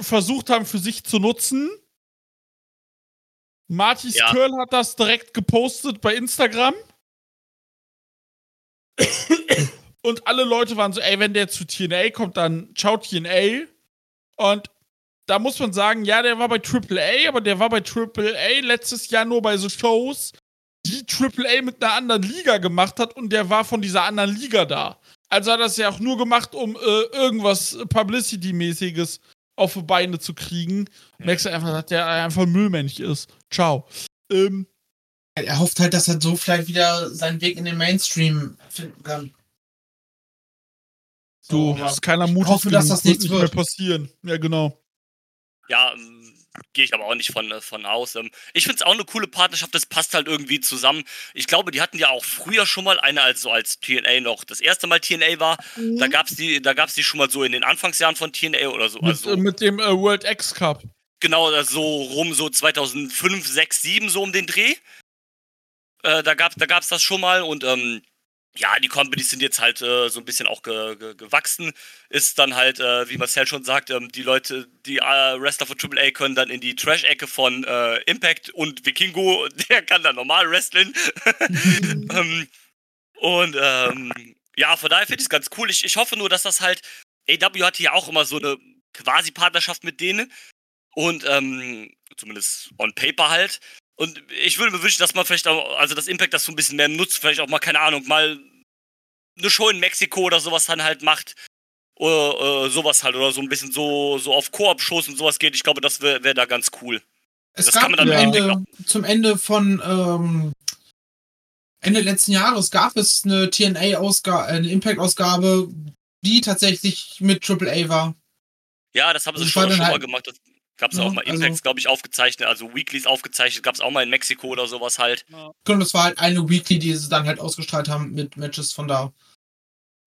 versucht haben, für sich zu nutzen. Marty Ja. Skirl hat das direkt gepostet bei Instagram. <coughs> Und alle Leute waren so, ey, wenn der zu TNA kommt, dann ciao TNA. Und da muss man sagen, ja, der war bei AAA, aber der war bei AAA letztes Jahr nur bei so Shows, die AAA mit einer anderen Liga gemacht hat und der war von dieser anderen Liga da. Also hat er es ja auch nur gemacht, um äh, irgendwas Publicity-mäßiges auf die Beine zu kriegen. Merkst du einfach, dass der einfach ein Müllmensch ist. Ciao. Ähm, Er hofft halt, dass er so vielleicht wieder seinen Weg in den Mainstream finden kann. du, ja. ist keiner mutig hoffe, dass genug, das nichts nicht mehr passieren. Ja, genau. Ja, gehe ich aber auch nicht von, äh, von aus. Ähm, Ich finde es auch eine coole Partnerschaft, das passt halt irgendwie zusammen. Ich glaube, die hatten ja auch früher schon mal eine, als so als TNA noch das erste Mal TNA war. Da Mhm. gab es die, da gab's die schon mal so in den Anfangsjahren von TNA oder so. Mit, Also äh, mit dem äh, World X Cup. genau äh, so rum, so 2005, 6, 7, so um den Dreh. Äh, da gab da gab's das schon mal und ähm, ja, die Companies sind jetzt halt äh, so ein bisschen auch ge ge gewachsen. Ist dann halt, äh, wie Marcel schon sagt, ähm, die Leute, die äh, Wrestler von AAA können dann in die Trash-Ecke von äh, Impact und Vikingo, <laughs> der kann dann normal wrestlen. <laughs> ähm, und ähm, ja, von daher finde ich es ganz cool. Ich, ich hoffe nur, dass das halt, AW hatte ja auch immer so eine quasi Partnerschaft mit denen. Und ähm, zumindest on paper halt. Und ich würde mir wünschen, dass man vielleicht auch, also das Impact das so ein bisschen mehr nutzt, vielleicht auch mal, keine Ahnung, mal eine Show in Mexiko oder sowas dann halt macht. Oder äh, sowas halt, oder so ein bisschen so, so auf Koop-Shows und sowas geht. Ich glaube, das wäre wär da ganz cool. Es Das gab kann man dann ja Ende, zum Ende von ähm, Ende letzten Jahres gab es eine TNA-Ausgabe, eine Impact-Ausgabe, die tatsächlich mit AAA war. Ja, das haben sie Das schon, schon mal halt- gemacht. Das gab es Ja, auch mal also- Impacts, glaube ich, aufgezeichnet, also Weeklies aufgezeichnet, gab es auch mal in Mexiko oder sowas halt. Genau, das war halt eine Weekly, die sie dann halt ausgestrahlt haben mit Matches von da.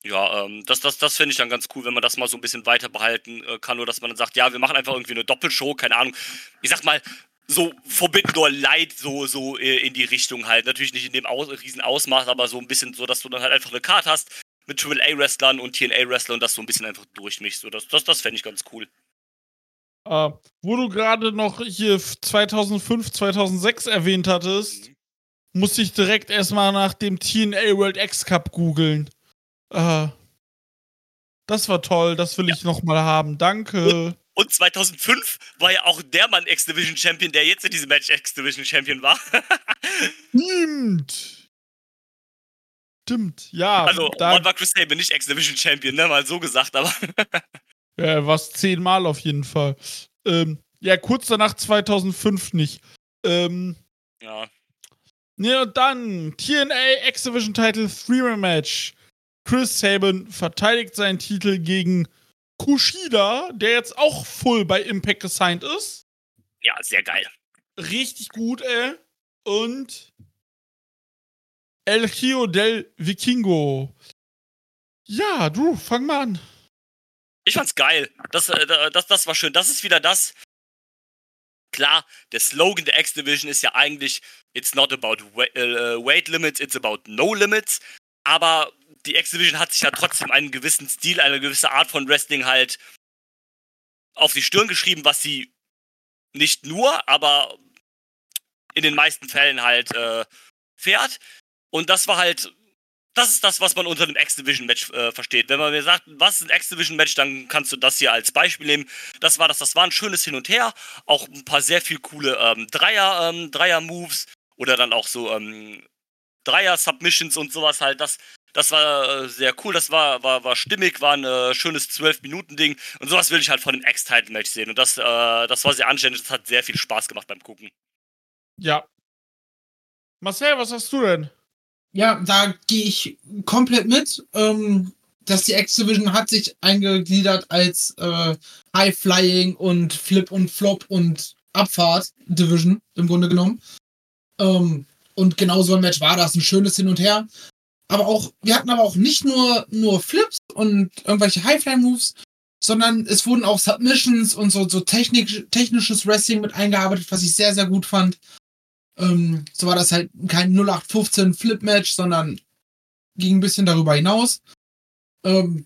Ja, ähm, das, das, das finde ich dann ganz cool, wenn man das mal so ein bisschen weiter behalten äh, kann, oder dass man dann sagt, ja, wir machen einfach irgendwie eine Doppelshow, keine Ahnung. Ich sag mal, so Forbidden Door Light, so, so äh, in die Richtung halt. Natürlich nicht in dem Aus riesen Ausmaß, aber so ein bisschen so, dass du dann halt einfach eine Karte hast mit AAA-Wrestlern und TNA-Wrestlern und das so ein bisschen einfach durchmischst. So, das das, das fände ich ganz cool. Äh, wo du gerade noch hier 2005, 2006 erwähnt hattest, musste ich direkt erstmal nach dem TNA World X Cup googeln. Äh, das war toll, das will ich noch mal haben. Danke. Und 2005 war ja auch der Mann X-Division Champion, der jetzt in diesem Match X-Division Champion war. <laughs> Stimmt. Stimmt, ja. also, da war Chris Sabin nicht X-Division Champion, ne? Mal so gesagt, aber. <laughs> ja, was zehnmal auf jeden Fall. Ähm, ja, kurz danach 2005 nicht. Ähm, ja. Ja, und dann TNA X-Division Title Three-Man Match. Chris Sabin verteidigt seinen Titel gegen Kushida, der jetzt auch full bei Impact gesigned ist. Ja, sehr geil. Richtig gut, ey. Und El Gio del Vikingo. Ja, du, fang mal an. Ich fand's geil. Das, äh, das, das war schön. Das ist wieder das. Klar, der Slogan der X-Division ist ja eigentlich, it's not about wa äh, weight limits, it's about no limits. Aber die X-Division hat sich ja trotzdem einen gewissen Stil, eine gewisse Art von Wrestling halt auf die Stirn geschrieben, was sie nicht nur, aber in den meisten Fällen halt äh, fährt. Und das war halt das ist das, was man unter einem X-Division-Match äh, versteht. Wenn man mir sagt, was ist ein X-Division-Match, dann kannst du das hier als Beispiel nehmen. Das war das, das war ein schönes Hin und Her, auch ein paar sehr viel coole ähm, Dreier, ähm, Dreier-Moves oder dann auch so ähm, Dreier-Submissions und sowas halt. Das, das war äh, sehr cool, das war, war, war stimmig, war ein äh, schönes 12-Minuten-Ding und sowas will ich halt von einem X-Title-Match sehen. Und das, äh, das war sehr anständig, das hat sehr viel Spaß gemacht beim Gucken. Ja. Marcel, was hast du denn? Ja, da gehe ich komplett mit. Ähm, dass die X-Division hat sich eingegliedert als äh, High Flying und Flip und Flop und Abfahrt Division im Grunde genommen. Ähm, Und genau so ein Match war das, ein schönes Hin und Her. Aber auch, wir hatten aber auch nicht nur, nur Flips und irgendwelche Highfly-Moves, sondern es wurden auch Submissions und so, so technisch, technisches Wrestling mit eingearbeitet, was ich sehr, sehr gut fand. Ähm, so war das halt kein 0815 Flip-Match, sondern ging ein bisschen darüber hinaus. Ähm,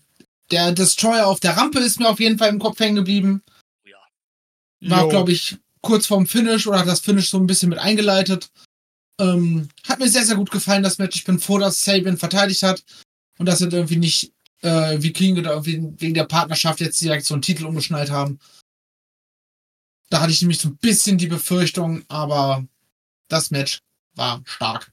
der Destroyer auf der Rampe ist mir auf jeden Fall im Kopf hängen geblieben. War, Jo. glaube ich, kurz vorm Finish oder hat das Finish so ein bisschen mit eingeleitet. Ähm, hat mir sehr, sehr gut gefallen, das Match. Ich bin froh, dass Sabian verteidigt hat und dass er irgendwie nicht äh, wie King oder wegen der Partnerschaft jetzt direkt so einen Titel umgeschnallt haben. Da hatte ich nämlich so ein bisschen die Befürchtung, aber das Match war stark.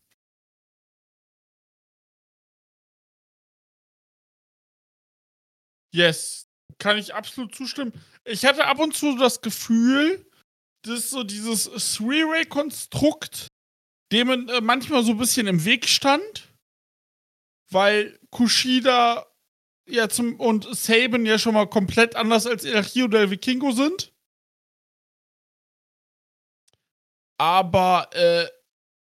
Yes, kann ich absolut zustimmen. Ich hatte ab und zu das Gefühl, dass so dieses Three-Way-Konstrukt dem äh, manchmal so ein bisschen im Weg stand, weil Kushida ja zum und Saban ja schon mal komplett anders als El Rio del Vikingo sind. Aber äh,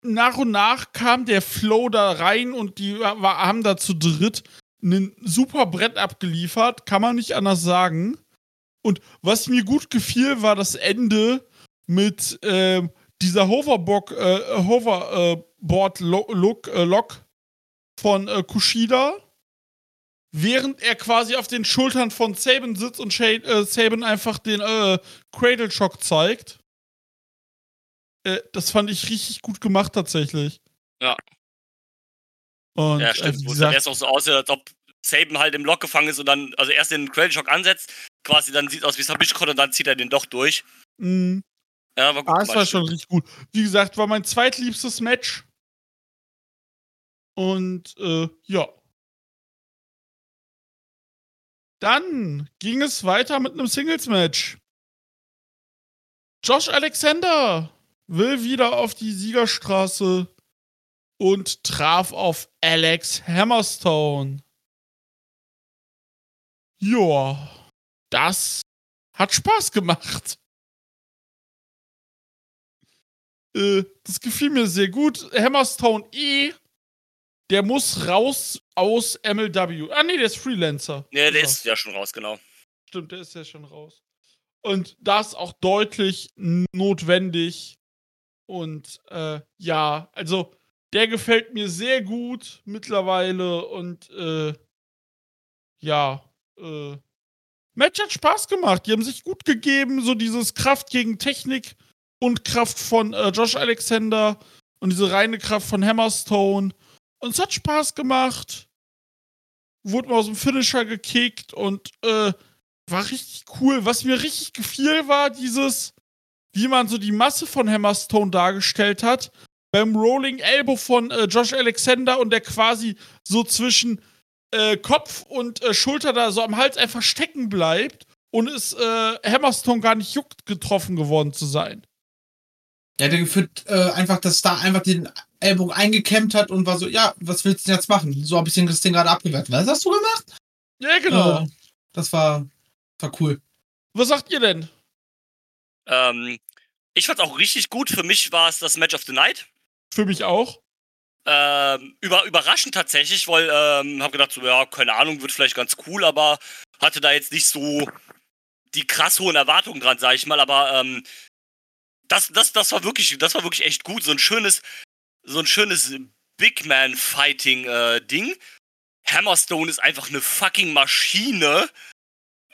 nach und nach kam der Flow da rein und die war, haben da zu dritt ein super Brett abgeliefert, kann man nicht anders sagen. Und was mir gut gefiel, war das Ende mit ähm, dieser Hoverboard, äh, Hoverboard Look, äh, Lock von äh, Kushida, während er quasi auf den Schultern von Saban sitzt und Shade, äh, Saban einfach den äh, Cradle Shock zeigt. Äh, das fand ich richtig gut gemacht tatsächlich. Ja. Und, Ja, äh, stimmt. es gesagt, erst auch so aussieht, als ob Saban halt im Lock gefangen ist und dann, also erst den Cradle Shock ansetzt, quasi dann sieht aus wie Submission und dann zieht er den doch durch. mh, Ja, war gut. Ah, es war schon richtig gut. Wie gesagt, war mein zweitliebstes Match. Und äh, ja. Dann ging es weiter mit einem Singles-Match. Josh Alexander will wieder auf die Siegerstraße und traf auf Alex Hammerstone. Joa, das hat Spaß gemacht. Äh, das gefiel mir sehr gut. Hammerstone E, der muss raus aus MLW. Ah, nee, der ist Freelancer. Ja, der ist ja schon raus, genau. Stimmt, der ist ja schon raus. Und das auch deutlich notwendig. Und äh, ja, also der gefällt mir sehr gut mittlerweile. Und äh, ja, äh, Match hat Spaß gemacht. Die haben sich gut gegeben. So dieses Kraft gegen Technik und Kraft von äh, Josh Alexander und diese reine Kraft von Hammerstone. Und es hat Spaß gemacht. Wurde mal aus dem Finisher gekickt und äh, war richtig cool. Was mir richtig gefiel, war dieses, wie man so die Masse von Hammerstone dargestellt hat. Beim Rolling Elbow von äh, Josh Alexander und der quasi so zwischen äh, Kopf und äh, Schulter da so am Hals einfach stecken bleibt und es äh, Hammerstone gar nicht juckt, getroffen geworden zu sein. Er hat gefühlt äh, einfach, dass da einfach den Ellbogen eingekämmt hat und war so, ja, was willst du denn jetzt machen? So habe ich den Christian gerade abgewehrt. Was hast du gemacht? Ja, genau. Äh, das war, war cool. Was sagt ihr denn? Ähm, ich fand's auch richtig gut. Für mich war es das Match of the Night. Für mich auch. Ähm, über, überraschend tatsächlich, weil ähm, hab gedacht, so, ja, keine Ahnung, wird vielleicht ganz cool, aber hatte da jetzt nicht so die krass hohen Erwartungen dran, sag ich mal, aber ähm, das, das, das war wirklich, das war wirklich echt gut. So ein schönes, so ein schönes Big Man Fighting äh, Ding. Hammerstone ist einfach eine fucking Maschine.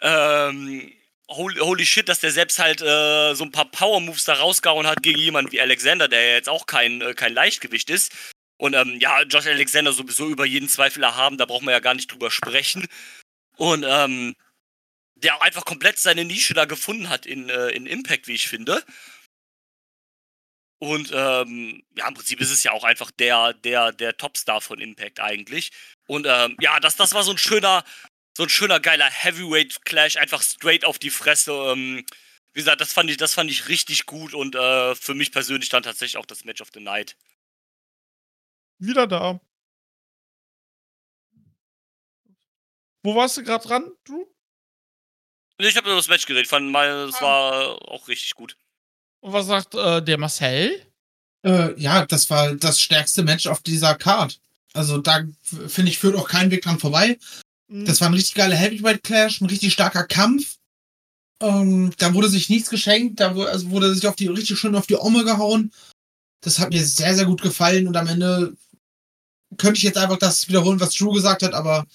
Ähm, holy, holy shit, dass der selbst halt äh, so ein paar Power Moves da rausgehauen hat gegen jemanden wie Alexander, der ja jetzt auch kein, äh, kein Leichtgewicht ist. Und ähm, ja, Josh Alexander sowieso über jeden Zweifel erhaben, da brauchen wir ja gar nicht drüber sprechen. Und ähm, der einfach komplett seine Nische da gefunden hat in, äh, in Impact, wie ich finde. Und ähm, ja, im Prinzip ist es ja auch einfach der, der, der Topstar von Impact eigentlich. Und ähm, ja, das, das war so ein schöner, so ein schöner geiler Heavyweight Clash, einfach straight auf die Fresse. Ähm, wie gesagt, das fand ich, das fand ich richtig gut und äh, für mich persönlich dann tatsächlich auch das Match of the Night. Wieder da. Wo warst du gerade dran, Drew? Ich habe über das Match geredet, fand mal, es Ah. war auch richtig gut. Und was sagt äh, der Marcel? Äh, ja, das war das stärkste Match auf dieser Card. Also da finde ich, führt auch kein Weg dran vorbei. Mhm. Das war ein richtig geiler Heavyweight Clash, ein richtig starker Kampf. Ähm, da wurde sich nichts geschenkt, da wurde, also wurde sich auf die richtig schön auf die Omme gehauen. Das hat mir sehr, sehr gut gefallen und am Ende könnte ich jetzt einfach das wiederholen, was Drew gesagt hat, aber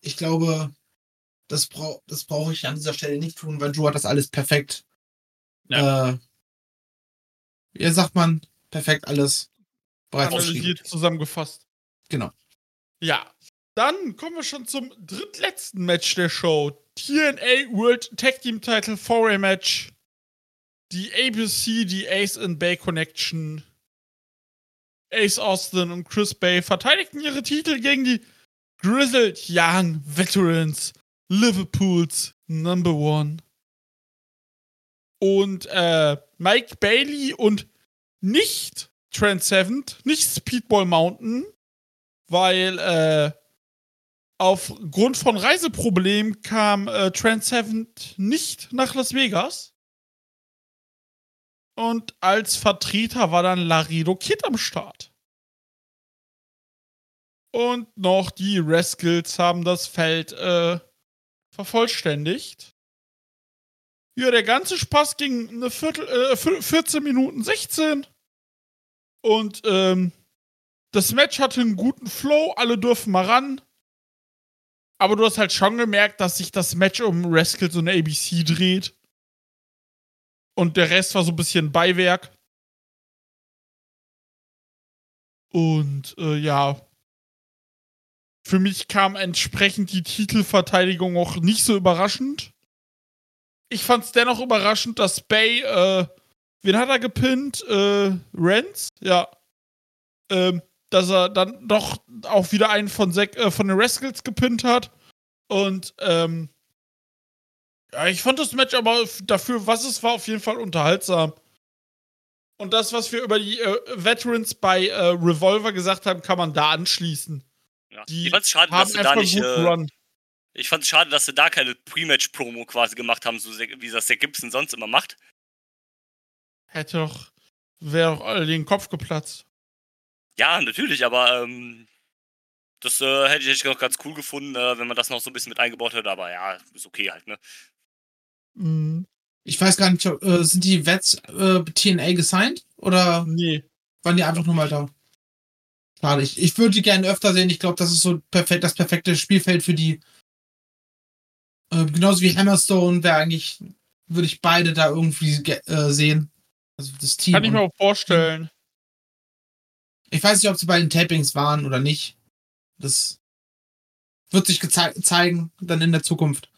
ich glaube, das, brau das brauche ich an dieser Stelle nicht tun, weil Drew hat das alles perfekt. Ja. Äh, wie sagt man? Perfekt alles bereits analysiert zusammengefasst. Genau. Ja. Dann kommen wir schon zum drittletzten Match der Show. TNA World Tag Team Title 4 Match. Die ABC, die Ace and Bay Connection. Ace Austin und Chris Bay verteidigten ihre Titel gegen die Grizzled Young Veterans Liverpools Number One. Und äh, Mike Bailey und nicht Trent Seventh, nicht Speedball Mountain, weil äh, aufgrund von Reiseproblemen kam äh, Trent Seventh nicht nach Las Vegas. Und als Vertreter war dann Laredo Kid am Start. Und noch die Rascals haben das Feld äh, vervollständigt. Ja, der ganze Spaß ging eine Viertel, äh, 14 Minuten 16. Und ähm, das Match hatte einen guten Flow, alle dürfen mal ran. Aber du hast halt schon gemerkt, dass sich das Match um Rascals und ABC dreht. Und der Rest war so ein bisschen Beiwerk. Und äh, ja. Für mich kam entsprechend die Titelverteidigung auch nicht so überraschend. Ich fand es dennoch überraschend, dass Bay, äh, wen hat er gepinnt? Äh, Renz? Ja. Ähm, dass er dann doch auch wieder einen von, Sek äh, von den Rascals gepinnt hat. Und ähm, ja, ich fand das Match aber dafür, was es war, auf jeden Fall unterhaltsam. Und das, was wir über die äh, Veterans bei äh, Revolver gesagt haben, kann man da anschließen. Ja. Die ich fand's schade, dass sie da nicht. Äh, ich fand's schade, dass sie da keine Pre-Match-Promo quasi gemacht haben, so wie das der Gibson sonst immer macht. Hätte doch, wäre doch den Kopf geplatzt. Ja, natürlich, aber ähm, das äh, hätte ich noch ganz cool gefunden, äh, wenn man das noch so ein bisschen mit eingebaut hätte, aber ja, ist okay halt, ne? Mhm. Ich weiß gar nicht, äh, sind die Vets äh, TNA gesigned oder Nee. waren die einfach nur mal da? Schade, ich, ich würde die gerne öfter sehen. Ich glaube, das ist so perfekt, das perfekte Spielfeld für die. Äh, genauso wie Hammerstone wäre eigentlich, würde ich beide da irgendwie ge- äh, sehen. Also das Team. Kann ich mir auch vorstellen. Ich weiß nicht, ob sie bei den Tapings waren oder nicht. Das wird sich zeigen dann in der Zukunft.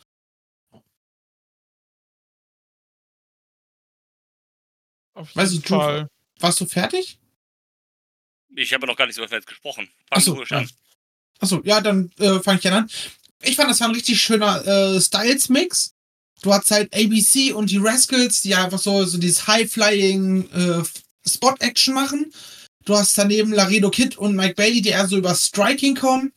Auf Weiß jeden ich, Fall. Warst du fertig? Ich habe noch gar nicht so jetzt gesprochen. Fang Achso, ja. Achso, ja, dann äh, fange ich ja an. Ich fand, das war ein richtig schöner äh, Styles-Mix. Du hast halt ABC und die Rascals, die einfach so, so dieses High-Flying äh, Spot-Action machen. Du hast daneben Laredo Kid und Mike Bailey, die eher so über Striking kommen.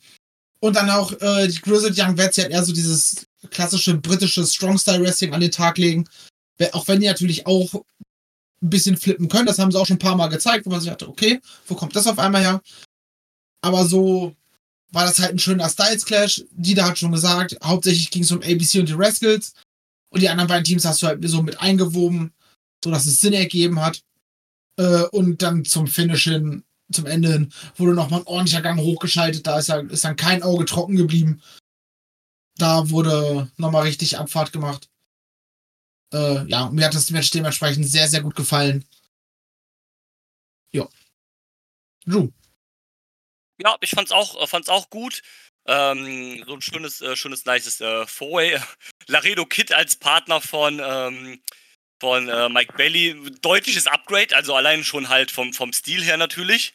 Und dann auch äh, die Grizzled Young Vets, die halt eher so dieses klassische britische Strong-Style-Wrestling an den Tag legen. Auch wenn die natürlich auch ein bisschen flippen können. Das haben sie auch schon ein paar Mal gezeigt, wo man sich dachte, okay, wo kommt das auf einmal her? Aber so war das halt ein schöner Styles Clash. Dieter hat schon gesagt, hauptsächlich ging es um ABC und die Rascals. Und die anderen beiden Teams hast du halt so mit eingewoben, so dass es Sinn ergeben hat. Äh, und dann zum Finish hin, zum Ende hin, wurde nochmal ein ordentlicher Gang hochgeschaltet. Da ist, ja, ist dann kein Auge trocken geblieben. Da wurde nochmal richtig Abfahrt gemacht. Äh, ja, mir hat das Match dementsprechend sehr, sehr gut gefallen. Ja. Drew. Ja, ich fand's auch, äh, fand's auch gut. Ähm, so ein schönes, äh, schönes, nices äh, Four-Way. <laughs> Laredo Kid als Partner von, ähm, von äh, Mike Bailey. Deutliches Upgrade, also allein schon halt vom, vom Stil her natürlich.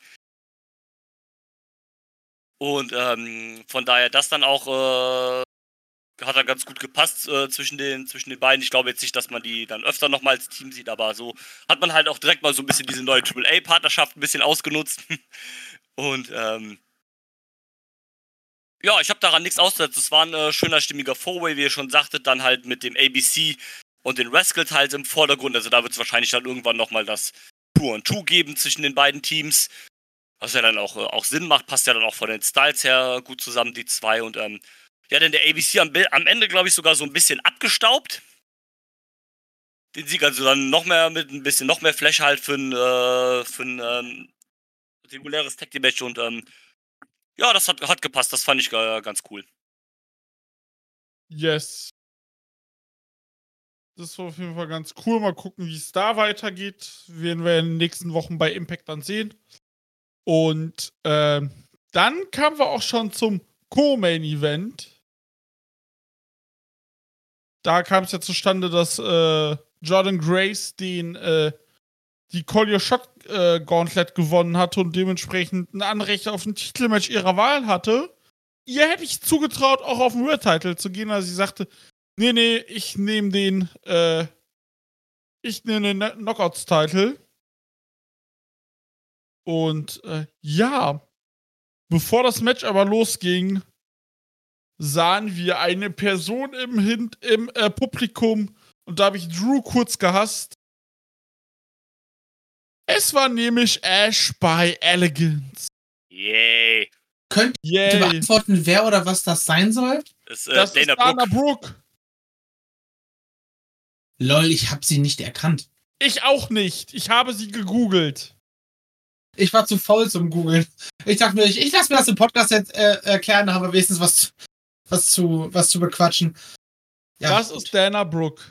Und ähm, von daher das dann auch äh, hat er ganz gut gepasst äh, zwischen, den, zwischen den beiden. Ich glaube jetzt nicht, dass man die dann öfter nochmal als Team sieht, aber so hat man halt auch direkt mal so ein bisschen diese neue AAA-Partnerschaft ein bisschen ausgenutzt. <laughs> Und ähm, ja, ich habe daran nichts auszusetzen. Es war ein äh, schöner, stimmiger Four-Way, wie ihr schon sagtet, dann halt mit dem ABC und den Rascals halt im Vordergrund. Also da wird es wahrscheinlich dann irgendwann nochmal das Two-on-Two geben zwischen den beiden Teams. Was ja dann auch, äh, auch Sinn macht, passt ja dann auch von den Styles her gut zusammen, die zwei. Und ähm, ja, dann der ABC am, am Ende, glaube ich, sogar so ein bisschen abgestaubt. Den Sieg also dann noch mehr mit ein bisschen noch mehr Flash halt für ein, äh, für ein ähm, reguläres Tag Team Match und ähm, ja, das hat, hat gepasst. Das fand ich äh, ganz cool. Yes. Das ist auf jeden Fall ganz cool. Mal gucken, wie es da weitergeht. Werden wir in den nächsten Wochen bei Impact dann sehen. Und äh, dann kamen wir auch schon zum Co-Main Event. Da kam es ja zustande, dass äh, Jordan Grace den äh, die Call Your Shot äh, Gauntlet gewonnen hatte und dementsprechend ein Anrecht auf ein Titelmatch ihrer Wahl hatte. Ihr hätte ich zugetraut, auch auf den World Title zu gehen, also sie sagte, nee, nee, ich nehme den, äh, ich nehme den Knockouts-Title. Und äh, ja, bevor das Match aber losging, sahen wir eine Person im, Hin im äh, Publikum und da habe ich Drew kurz gehasst. Es war nämlich Ash bei Elegance. Yay. Könnt ihr Yay. beantworten, wer oder was das sein soll? Das, äh, Das Dana ist Dana Brooke. Brooke. Lol, ich habe sie nicht erkannt. Ich auch nicht. Ich habe sie gegoogelt. Ich war zu faul zum Googeln. Ich dachte mir, ich, ich lasse mir das im Podcast jetzt äh, erklären, da haben wir wenigstens was, was, zu, was zu bequatschen. Ja, das ist Dana Brooke.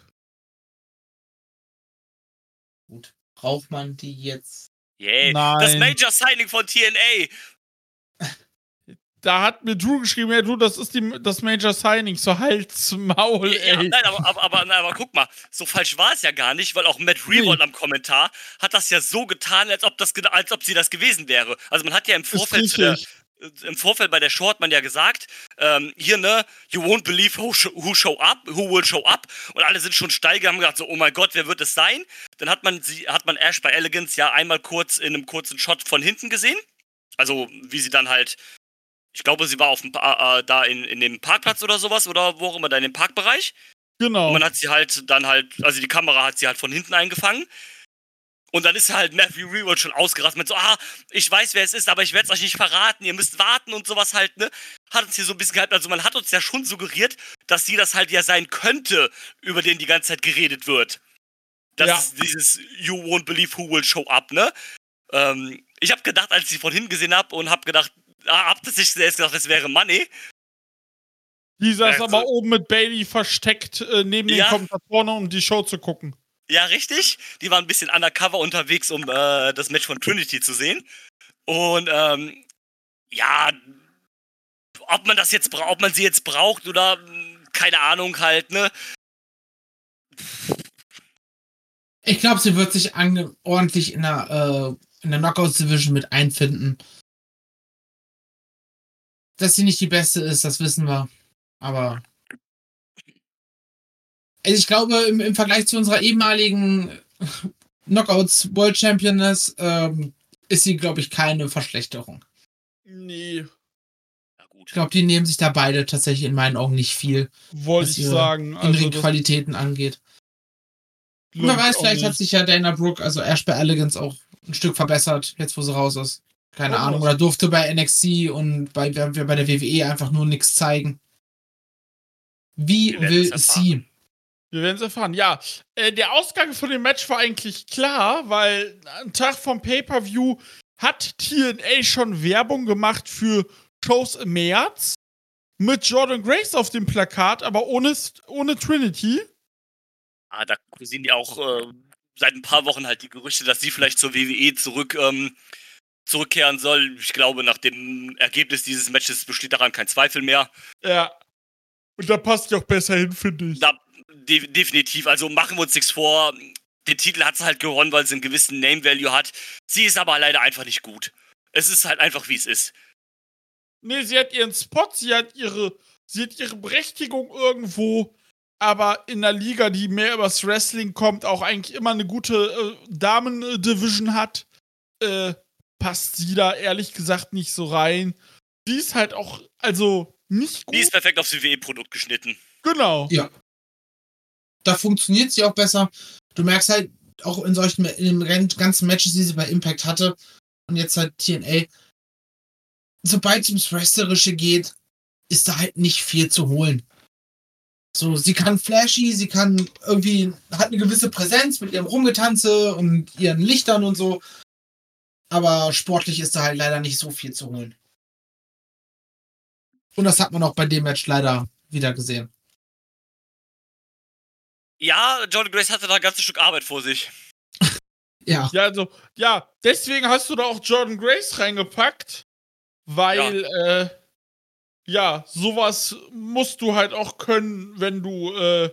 gut. Braucht man die jetzt? Yay. Nein. Das Major Signing von TNA. Da hat mir Drew geschrieben, ja, du, das ist die, das Major Signing. So Hals, Maul, Ja, ey. nein, aber, aber, aber, nein, aber guck mal, so falsch war es ja gar nicht, weil auch Matt Revolt am Kommentar hat das ja so getan, als ob, das, als ob sie das gewesen wäre. Also man hat ja im Vorfeld, zu der, im Vorfeld bei der Show hat man ja gesagt, ähm, hier ne, you won't believe who, sh- who show up, who will show up. Und alle sind schon steil haben gedacht so, oh mein Gott, wer wird es sein? Dann hat man sie, hat man Ash bei Elegance ja einmal kurz in einem kurzen Shot von hinten gesehen. Also wie sie dann halt, ich glaube, sie war auf dem, Pa- äh, da in, in dem Parkplatz oder sowas oder wo auch immer, da in dem Parkbereich. Genau. Und man hat sie halt dann halt, also die Kamera hat sie halt von hinten eingefangen. Und dann ist halt Matthew Rewold schon ausgerastet mit so, ah, ich weiß, wer es ist, aber ich werde es euch nicht verraten, ihr müsst warten und sowas halt, ne? Hat uns hier so ein bisschen gehalten. Also man hat uns ja schon suggeriert, dass sie das halt ja sein könnte, über den die ganze Zeit geredet wird. Das Ja. ist dieses You won't believe who will show up, ne? Ähm, ich habe gedacht, als ich sie von hinten gesehen habe und habe gedacht, hab das nicht selbst gedacht, das wäre Money. Die saß Also- aber oben mit Bailey versteckt äh, neben Ja. den Kommentatoren, um die Show zu gucken. Ja, richtig. Die waren ein bisschen undercover unterwegs, um äh, das Match von Trinity zu sehen. Und ähm, ja, ob man das jetzt braucht, ob man sie jetzt braucht oder mh, keine Ahnung halt, ne? Ich glaube, sie wird sich ordentlich in der, äh, in der Knockouts Division mit einfinden. Dass sie nicht die beste ist, das wissen wir. Aber. Also ich glaube, im, im Vergleich zu unserer ehemaligen <laughs> Knockouts World Championess ähm, ist sie, glaube ich, keine Verschlechterung. Nee, Ja gut. Ich glaube, die nehmen sich da beide tatsächlich in meinen Augen nicht viel, wollte Was ich ihre sagen. Also, Qualitäten angeht. Und glaub wer ich weiß, vielleicht hat sich ja Dana Brooke, also Ash bei Elegance, auch ein Stück verbessert, jetzt wo sie raus ist. Keine Oh, Ahnung. Oder durfte bei NXT und bei, bei bei der WWE einfach nur nichts zeigen. Wie will sie? Wir werden es erfahren. Ja, äh, der Ausgang von dem Match war eigentlich klar, weil am Tag vom Pay-Per-View hat TNA schon Werbung gemacht für Shows im März mit Jordan Grace auf dem Plakat, aber ohne, ohne Trinity. Ah, da kursieren die auch äh, seit ein paar Wochen halt die Gerüchte, dass sie vielleicht zur WWE zurück, ähm, zurückkehren soll. Ich glaube, nach dem Ergebnis dieses Matches besteht daran kein Zweifel mehr. Ja. Und da passt ja auch besser hin, finde ich. Da, de definitiv. Also machen wir uns nichts vor. Den Titel hat sie halt gewonnen, weil sie einen gewissen Name-Value hat. Sie ist aber leider einfach nicht gut. Es ist halt einfach, wie es ist. Nee, sie hat ihren Spot, sie hat ihre, sie hat ihre Berechtigung irgendwo, aber in einer Liga, die mehr übers Wrestling kommt, auch eigentlich immer eine gute äh, Damen-Division hat, äh, passt sie da ehrlich gesagt nicht so rein. Die ist halt auch, also nicht gut. Die ist perfekt aufs WWE-Produkt geschnitten. genau. Ja. Da funktioniert sie auch besser. Du merkst halt, auch in solchen, in den ganzen Matches, die sie bei Impact hatte und jetzt halt TNA, sobald es ums Wrestlerische geht, ist da halt nicht viel zu holen. So, sie kann flashy, sie kann irgendwie, hat eine gewisse Präsenz mit ihrem Rumgetanze und ihren Lichtern und so. Aber sportlich ist da halt leider nicht so viel zu holen. Und das hat man auch bei dem Match leider wieder gesehen. Ja, Jordan Grace hatte da ein ganzes Stück Arbeit vor sich. <laughs> Ja. Ja, also, ja, deswegen hast du da auch Jordan Grace reingepackt, weil, ja. äh, ja, sowas musst du halt auch können, wenn du, äh,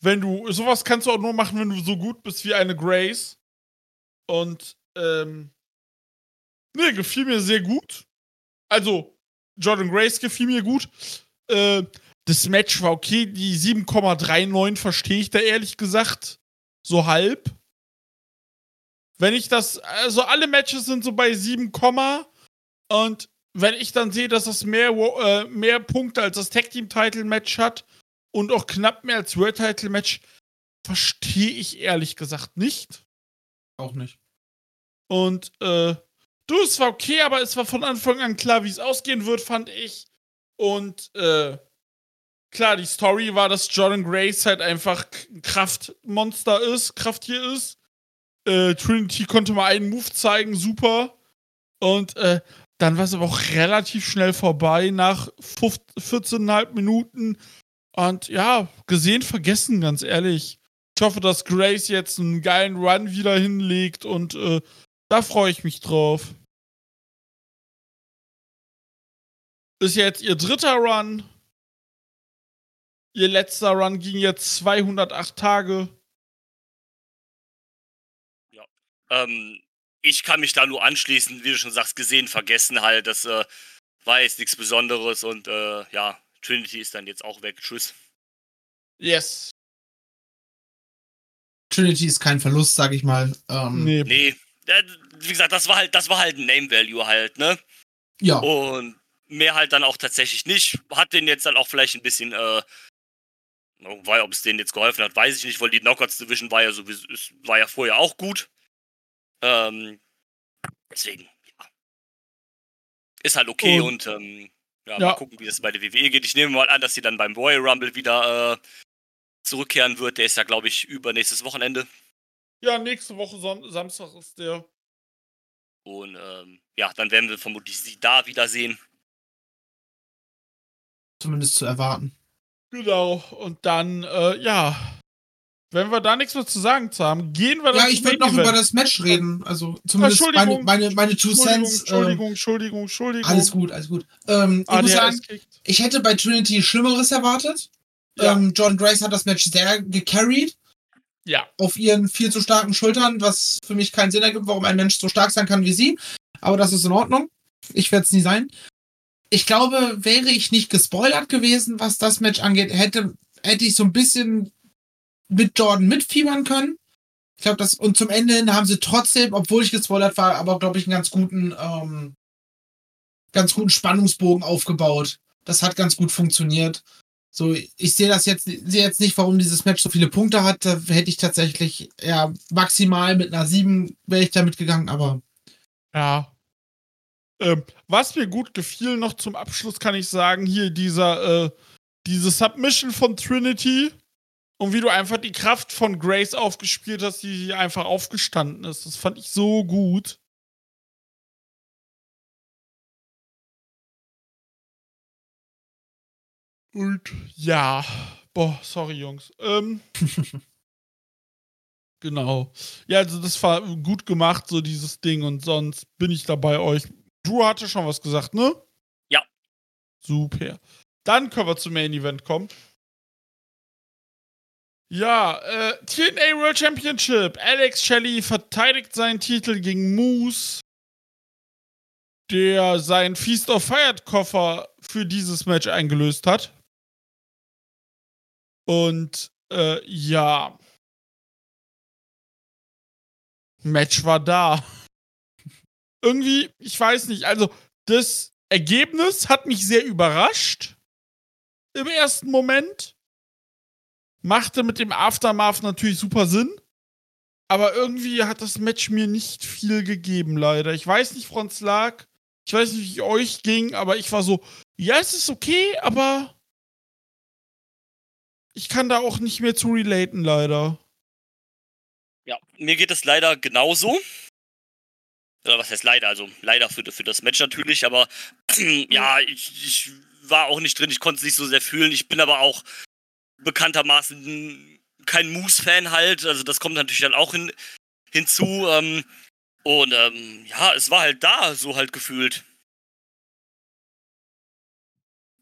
wenn du, sowas kannst du auch nur machen, wenn du so gut bist wie eine Grace. Und, ähm, ne, gefiel mir sehr gut. Also, Jordan Grace gefiel mir gut. Äh, das Match war okay. Die 7,39 verstehe ich da ehrlich gesagt so halb. Wenn ich das, also alle Matches sind so bei 7, und wenn ich dann sehe, dass das mehr, äh, mehr Punkte als das Tag Team Title Match hat und auch knapp mehr als World Title Match, verstehe ich ehrlich gesagt nicht. Auch nicht. Und äh, du, es war okay, aber es war von Anfang an klar, wie es ausgehen wird, fand ich. Und äh, klar, die Story war, dass Jordan Grace halt einfach ein Kraftmonster ist, Krafttier ist. Äh, Trinity konnte mal einen Move zeigen, super. Und äh, dann war es aber auch relativ schnell vorbei nach 14,5 Minuten. Und ja, gesehen, vergessen, ganz ehrlich. Ich hoffe, dass Grace jetzt einen geilen Run wieder hinlegt und äh, da freue ich mich drauf. Ist jetzt ihr dritter Run. Ihr letzter Run ging jetzt 208 Tage. Ja. Ähm, ich kann mich da nur anschließen, wie du schon sagst, gesehen, vergessen halt. Das äh, war jetzt nichts Besonderes und äh, ja, Trinity ist dann jetzt auch weg. Tschüss. Yes. Trinity ist kein Verlust, sag ich mal. Ähm, nee. Nee. Wie gesagt, das war halt, das war halt ein Name Value halt, ne? Ja. Und mehr halt dann auch tatsächlich nicht. Hat den jetzt dann auch vielleicht ein bisschen, äh, weil ob es denen jetzt geholfen hat, weiß ich nicht, weil die Knockouts Division war ja sowieso, war ja vorher auch gut. Ähm, deswegen, ja. Ist halt okay und, und ähm, ja, ja, mal gucken, wie das bei der WWE geht. Ich nehme mal an, dass sie dann beim Royal Rumble wieder äh, zurückkehren wird. Der ist ja, glaube ich, übernächstes Wochenende. Ja, nächste Woche Son Samstag ist der. Und ähm, ja, dann werden wir vermutlich sie da wiedersehen. Zumindest zu erwarten. Genau. Und dann, äh, ja. Wenn wir da nichts mehr zu sagen haben, gehen wir dann Ja, ich würde noch über das Match reden. Also zumindest meine, meine, meine Two Cents. Entschuldigung, ähm, Entschuldigung, Entschuldigung. Alles gut, alles gut. Ähm, ich muss sagen, ich hätte bei Trinity Schlimmeres erwartet. Ja. Ähm, John Grace hat das Match sehr gecarried. Ja. Auf ihren viel zu starken Schultern, was für mich keinen Sinn ergibt, warum ein Mensch so stark sein kann wie sie. Aber das ist in Ordnung. Ich werde es nie sein. Ich glaube, wäre ich nicht gespoilert gewesen, was das Match angeht, hätte, hätte ich so ein bisschen mit Jordan mitfiebern können. Ich glaube, das, und zum Ende hin haben sie trotzdem, obwohl ich gespoilert war, aber glaube ich, einen ganz guten, ähm, ganz guten Spannungsbogen aufgebaut. Das hat ganz gut funktioniert. So, ich sehe das jetzt, sehe jetzt nicht, warum dieses Match so viele Punkte hat. Da hätte ich tatsächlich, ja, maximal mit einer 7 wäre ich da mitgegangen, aber. Ja. Ähm, was mir gut gefiel, noch zum Abschluss kann ich sagen, hier dieser, äh, diese Submission von Trinity und wie du einfach die Kraft von Grace aufgespielt hast, die hier einfach aufgestanden ist. Das fand ich so gut. Und ja, boah, sorry Jungs. Ähm, <laughs> genau. Ja, also das war gut gemacht, so dieses Ding und sonst bin ich da bei euch. Du hatte schon was gesagt, ne? Ja. Super. Dann können wir zum Main Event kommen. Ja, äh, TNA World Championship. Alex Shelley verteidigt seinen Titel gegen Moose, der seinen Feast of Fired Koffer für dieses Match eingelöst hat. Und äh, ja. Match war da. Irgendwie, ich weiß nicht, also das Ergebnis hat mich sehr überrascht. Im ersten Moment machte mit dem Aftermath natürlich super Sinn. Aber irgendwie hat das Match mir nicht viel gegeben, leider. Ich weiß nicht, es lag. Ich weiß nicht, wie es euch ging, aber ich war so, ja, es ist okay, aber ich kann da auch nicht mehr zu relaten, leider. Ja, mir geht es leider genauso. Oder was heißt leider? Also leider für, für das Match natürlich, aber <clears throat> ja, ich, ich war auch nicht drin, ich konnte es nicht so sehr fühlen. Ich bin aber auch bekanntermaßen kein Moose-Fan halt, also das kommt natürlich dann auch hin, hinzu. Ähm, und ähm, ja, es war halt da, so halt gefühlt.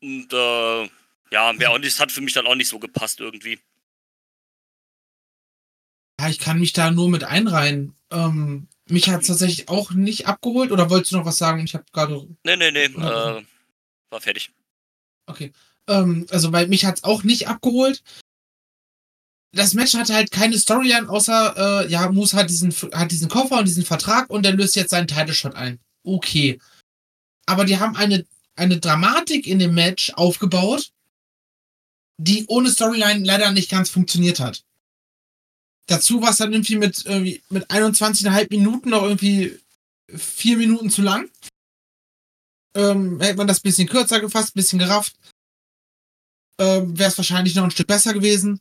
Und äh, ja, mehr auch nicht, es hat für mich dann auch nicht so gepasst irgendwie. Ja, ich kann mich da nur mit einreihen. Ähm, mich hat es tatsächlich auch nicht abgeholt. Oder wolltest du noch was sagen? Ich habe gerade. Nee, nee, nee, äh, war fertig. Okay. Ähm, also, weil mich hat es auch nicht abgeholt. Das Match hatte halt keine Storyline, außer, äh, ja, Moose hat diesen, hat diesen Koffer und diesen Vertrag und der löst jetzt seinen Title Shot ein. Okay. Aber die haben eine, eine Dramatik in dem Match aufgebaut, die ohne Storyline leider nicht ganz funktioniert hat. Dazu war es dann irgendwie mit, irgendwie mit 21,5 Minuten noch irgendwie vier Minuten zu lang. Ähm, hätte man das bisschen kürzer gefasst, bisschen gerafft, ähm, wäre es wahrscheinlich noch ein Stück besser gewesen.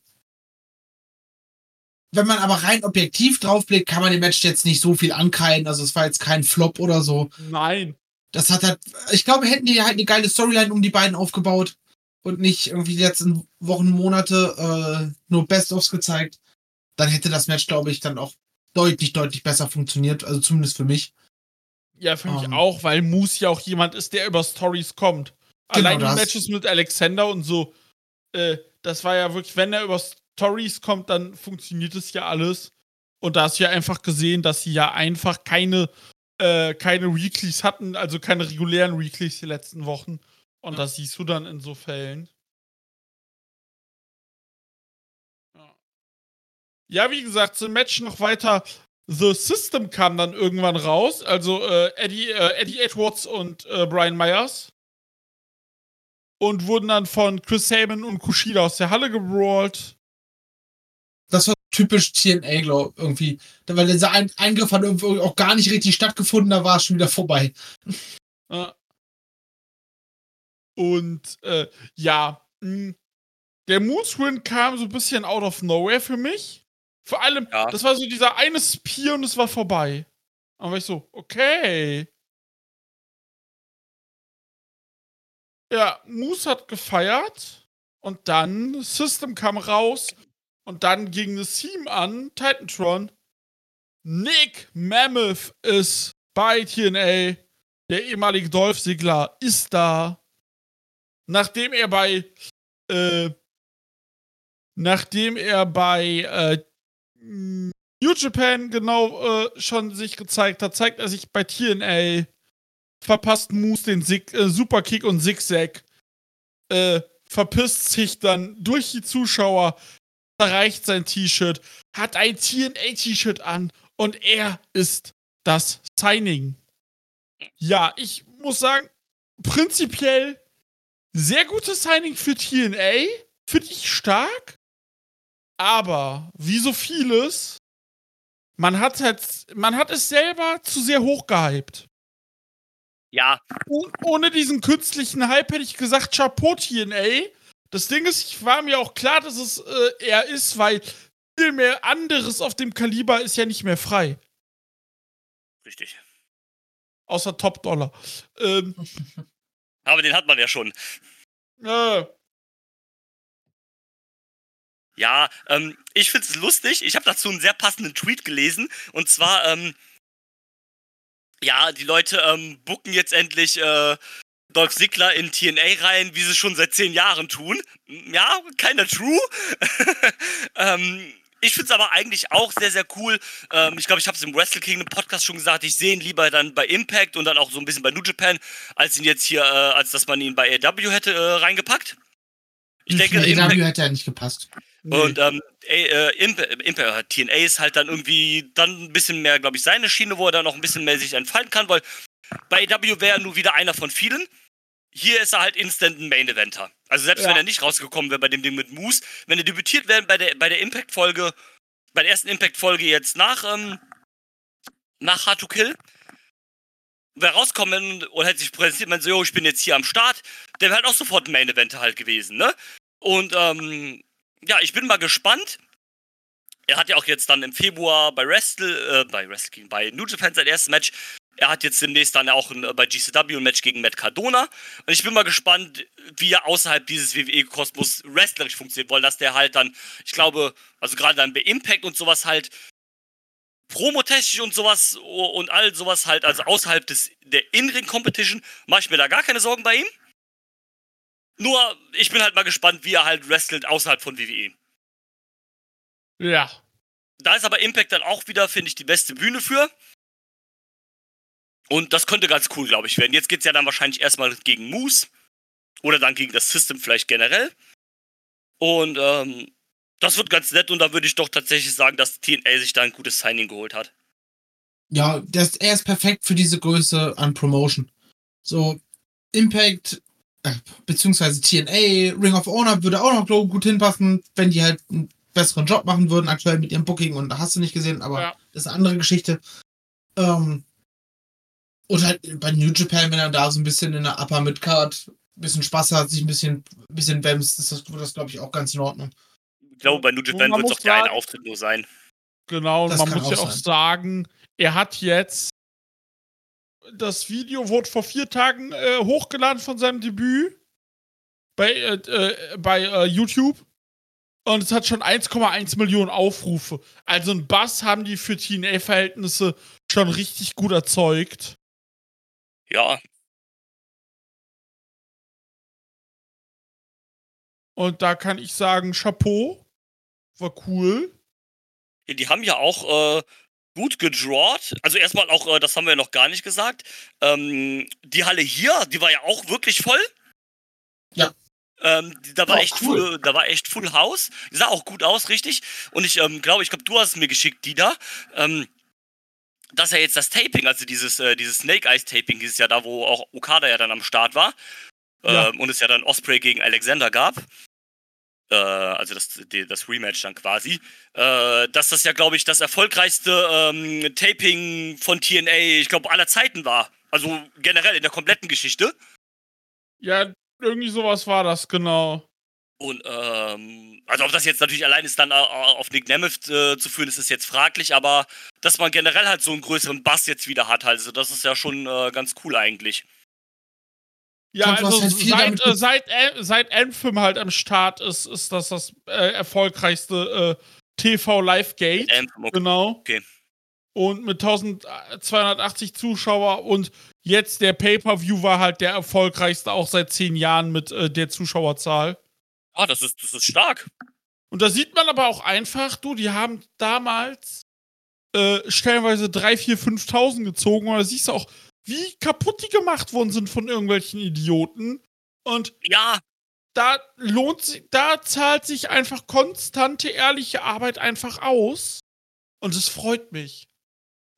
Wenn man aber rein objektiv draufblickt, kann man dem Match jetzt nicht so viel ankreiden. Also es war jetzt kein Flop oder so. Nein. Das hat halt, ich glaube, hätten die halt eine geile Storyline um die beiden aufgebaut und nicht irgendwie die letzten Wochen, Monate äh, nur Best-ofs gezeigt, dann hätte das Match, glaube ich, dann auch deutlich, deutlich besser funktioniert. Also zumindest für mich. Ja, für mich Ähm. auch, weil Moose ja auch jemand ist, der über Stories kommt. Genau Allein die das. Matches mit Alexander und so, äh, das war ja wirklich, wenn er über Stories kommt, dann funktioniert es ja alles. Und da hast du ja einfach gesehen, dass sie ja einfach keine, äh, keine Weeklies hatten, also keine regulären Weeklies die letzten Wochen. Und Ja. das siehst du dann in so Fällen. Ja, wie gesagt, zum Match noch weiter. The System kam dann irgendwann raus, also äh, Eddie, äh, Eddie Edwards und äh, Brian Myers. Und wurden dann von Chris Sabin und Kushida aus der Halle gebrawlt. Das war typisch TNA, glaube ich, irgendwie. Weil dieser Ein Eingriff hat irgendwie auch gar nicht richtig stattgefunden, da war es schon wieder vorbei. Und äh, ja, mh, der Moonswin kam so ein bisschen out of nowhere für mich. Vor allem, Ja. das war so dieser eine Spear und es war vorbei. War ich so, okay. Ja, Moose hat gefeiert und dann System kam raus und dann ging das Team an, Titantron. Nick Mammoth ist bei TNA. Der ehemalige Dolph Ziggler ist da. Nachdem er bei, äh, nachdem er bei äh, New Japan genau äh, schon sich gezeigt hat, zeigt er sich bei TNA. Verpasst Moose den Sig äh, Superkick und Zigzag. Äh, verpisst sich dann durch die Zuschauer, erreicht sein T-Shirt, hat ein TNA-T-Shirt an und er ist das Signing. Ja, ich muss sagen, prinzipiell sehr gutes Signing für TNA. Finde ich stark. Aber wie so vieles, man hat halt, man hat es selber zu sehr hoch gehypt. Ja, Oh- ohne diesen künstlichen Hype hätte ich gesagt, Chapeau TNA. Das Ding ist, ich war mir auch klar, dass es äh, er ist, weil viel mehr anderes auf dem Kaliber ist ja nicht mehr frei. richtig. Außer Top Dollar. Ähm, <laughs> Aber den hat man ja schon. äh, Ja, ähm, ich find's lustig. Ich habe dazu einen sehr passenden Tweet gelesen. Und zwar, ähm, ja, die Leute ähm, bucken jetzt endlich äh, Dolph Ziggler in TNA rein, wie sie schon seit zehn Jahren tun. Ja, keiner true. <laughs> ähm, ich find's aber eigentlich auch sehr, sehr cool. Ähm, ich glaube, ich habe es im Wrestle Kingdom Podcast schon gesagt. Ich sehe ihn lieber dann bei Impact und dann auch so ein bisschen bei New Japan, als ihn jetzt hier, äh, als dass man ihn bei AW hätte äh, reingepackt. Ich denke, Für Impact, AW hätte ja nicht gepasst. Nee. und ähm, äh, Imp Imp TNA ist halt dann irgendwie dann ein bisschen mehr, glaube ich, seine Schiene, wo er dann noch ein bisschen mehr sich entfalten kann, weil bei AW wäre er nur wieder einer von vielen. Hier ist er halt instant ein Main Eventer. Also selbst Ja. wenn er nicht rausgekommen wäre bei dem Ding mit Moose, wenn er debütiert wäre bei der, bei der Impact-Folge, bei der ersten Impact-Folge jetzt nach, ähm, nach Hard to Kill, wer rauskommen und hätte sich präsentiert, man so, yo, ich bin jetzt hier am Start, der wäre halt auch sofort ein Main-Event halt gewesen, ne? Und, ähm, ja, ich bin mal gespannt. Er hat ja auch jetzt dann im Februar bei Wrestle, äh, bei Wrestling, bei New Japan sein erstes Match. Er hat jetzt demnächst dann auch ein, äh, bei GCW ein Match gegen Matt Cardona. Und ich bin mal gespannt, wie er außerhalb dieses WWE-Kosmos wrestlerisch funktioniert, weil dass der halt dann, ich glaube, also gerade dann bei Impact und sowas halt promotechnisch und sowas und all sowas halt, also außerhalb des, der In-Ring-Competition, mache ich mir da gar keine Sorgen bei ihm. Nur, ich bin halt mal gespannt, wie er halt wrestelt außerhalb von WWE. Ja. Da ist aber Impact dann auch wieder, finde ich, die beste Bühne für. Und das könnte ganz cool, glaube ich, werden. Jetzt geht es ja dann wahrscheinlich erstmal gegen Moose. Oder dann gegen das System vielleicht generell. Und ähm, das wird ganz nett und da würde ich doch tatsächlich sagen, dass TNA sich da ein gutes Signing geholt hat. Ja, das, er ist perfekt für diese Größe an Promotion. So, Impact, beziehungsweise TNA, Ring of Honor würde auch noch gut hinpassen, wenn die halt einen besseren Job machen würden, aktuell mit ihrem Booking und da hast du nicht gesehen, aber Ja. das ist eine andere Geschichte. Ähm, und halt bei New Japan, wenn er da so ein bisschen in der Upper Midcard ein bisschen Spaß hat, sich ein bisschen, ein bisschen wemst, ist das, wird das glaube ich auch ganz in Ordnung. Ich glaube, bei New Japan wird es auch der eine Auftritt nur sein. Genau, und Das man muss ja auch auch sein. sagen, er hat jetzt. Das Video wurde vor vier Tagen äh, hochgeladen von seinem Debüt bei, äh, äh, bei äh, YouTube. Und es hat schon 1,1 Millionen Aufrufe. Also ein Bass haben die für TNA-Verhältnisse schon richtig gut erzeugt. Ja, Und da kann ich sagen, Chapeau. War cool. Ja, die haben ja auch äh, gut gedrawt. Also erstmal auch, äh, das haben wir ja noch gar nicht gesagt. Ähm, die Halle hier, die war ja auch wirklich voll. Ja. Ähm, da war Oh, echt cool. full, da war echt Full House. Die sah auch gut aus, richtig. Und ich ähm, glaube, ich glaube, du hast es mir geschickt, Dina. Ähm, dass ja jetzt das Taping, also dieses, äh, dieses Snake Eyes Taping, dieses Jahr da, wo auch Okada ja dann am Start war. Ja. Ähm, und es ja dann Osprey gegen Alexander gab. Äh, also das, das Rematch dann quasi äh, dass das ja, glaube ich, das erfolgreichste ähm, Taping von TNA, ich glaube, aller Zeiten war. Also generell in der kompletten Geschichte. Ja, irgendwie sowas war das, genau. Und ähm, also ob das jetzt natürlich allein ist, dann äh, auf Nick Nemeth äh, zu führen, ist es jetzt fraglich, aber dass man generell halt so einen größeren Bass jetzt wieder hat, also das ist ja schon äh, ganz cool eigentlich. Ja, glaub, also halt seit, äh, seit, seit Anthem halt am Start ist, ist das das äh, erfolgreichste äh, TV Live Gate. Anthem, okay. Genau. Okay. Und mit 1280 Zuschauer und jetzt der Pay-Per-View war halt der erfolgreichste auch seit zehn Jahren mit äh, der Zuschauerzahl. Ah, das ist, das ist stark. Und da sieht man aber auch einfach, du, die haben damals äh, stellenweise 3, 4, 5.000 gezogen. Und da siehst du auch, wie kaputt die gemacht worden sind von irgendwelchen Idioten. Und Ja, da lohnt sich, da zahlt sich einfach konstante, ehrliche Arbeit einfach aus. Und es freut mich.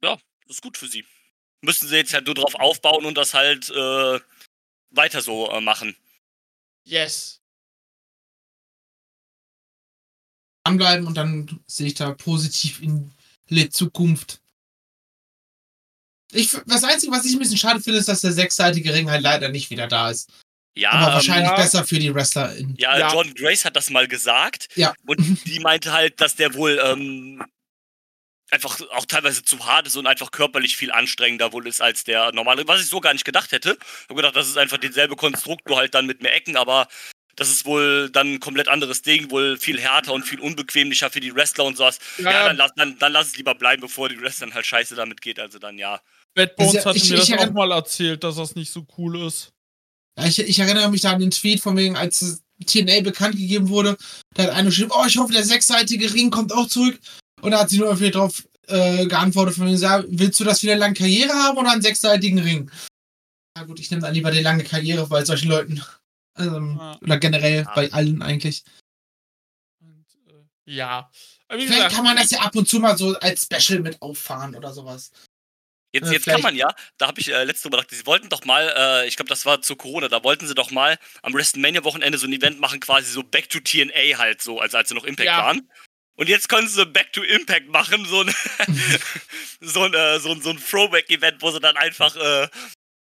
das ist gut für sie. Müssen sie jetzt halt nur drauf aufbauen und das halt äh, weiter so äh, machen. Yes. Anbleiben und dann sehe ich da positiv in die Zukunft. Ich, das Einzige, was ich ein bisschen schade finde, ist, dass der sechsseitige Ring halt leider nicht wieder da ist. Ja, Aber ähm, wahrscheinlich ja. besser für die Wrestler. In, Ja, Ja. John Grace hat das mal gesagt. Ja. Und die meinte halt, dass der wohl ähm, einfach auch teilweise zu hart ist und einfach körperlich viel anstrengender wohl ist als der normale. Was ich so gar nicht gedacht hätte. Ich habe gedacht, das ist einfach denselbe Konstrukt, nur halt dann mit mehr Ecken, aber das ist wohl dann ein komplett anderes Ding, wohl viel härter und viel unbequemlicher für die Wrestler und sowas. Ja, Ja, dann, lass, dann, dann lass es lieber bleiben, bevor die Wrestlern halt scheiße damit geht. Also dann ja. Bad Bones Also, hatte ich- mir das auch mal erzählt, dass das nicht so cool ist. Ja, ich, ich erinnere mich da an den Tweet von wegen, als TNA bekannt gegeben wurde, da hat einer geschrieben, oh, ich hoffe, der sechsseitige Ring kommt auch zurück. Und da hat sie nur irgendwie drauf äh, geantwortet von wegen, ja, willst du das wieder lange Karriere haben oder einen sechsseitigen Ring? Na gut, ich nehme dann lieber die lange Karriere bei solchen Leuten. Ähm, Ja. Oder generell Ja. bei allen eigentlich. Und, äh, ja. Vielleicht gesagt, kann man das ja ab und zu mal so als Special mit auffahren oder sowas. Jetzt, Äh, jetzt kann man ja, da habe ich äh, letzte Woche gedacht, sie wollten doch mal, äh, ich glaube, das war zu Corona, da wollten sie doch mal am WrestleMania-Wochenende so ein Event machen, quasi so Back to TNA halt so, also als sie noch Impact Ja. waren. Und jetzt können sie Back to Impact machen, so ein, <laughs> <laughs> so ein, äh, so ein, so ein Throwback-Event, wo sie dann einfach äh,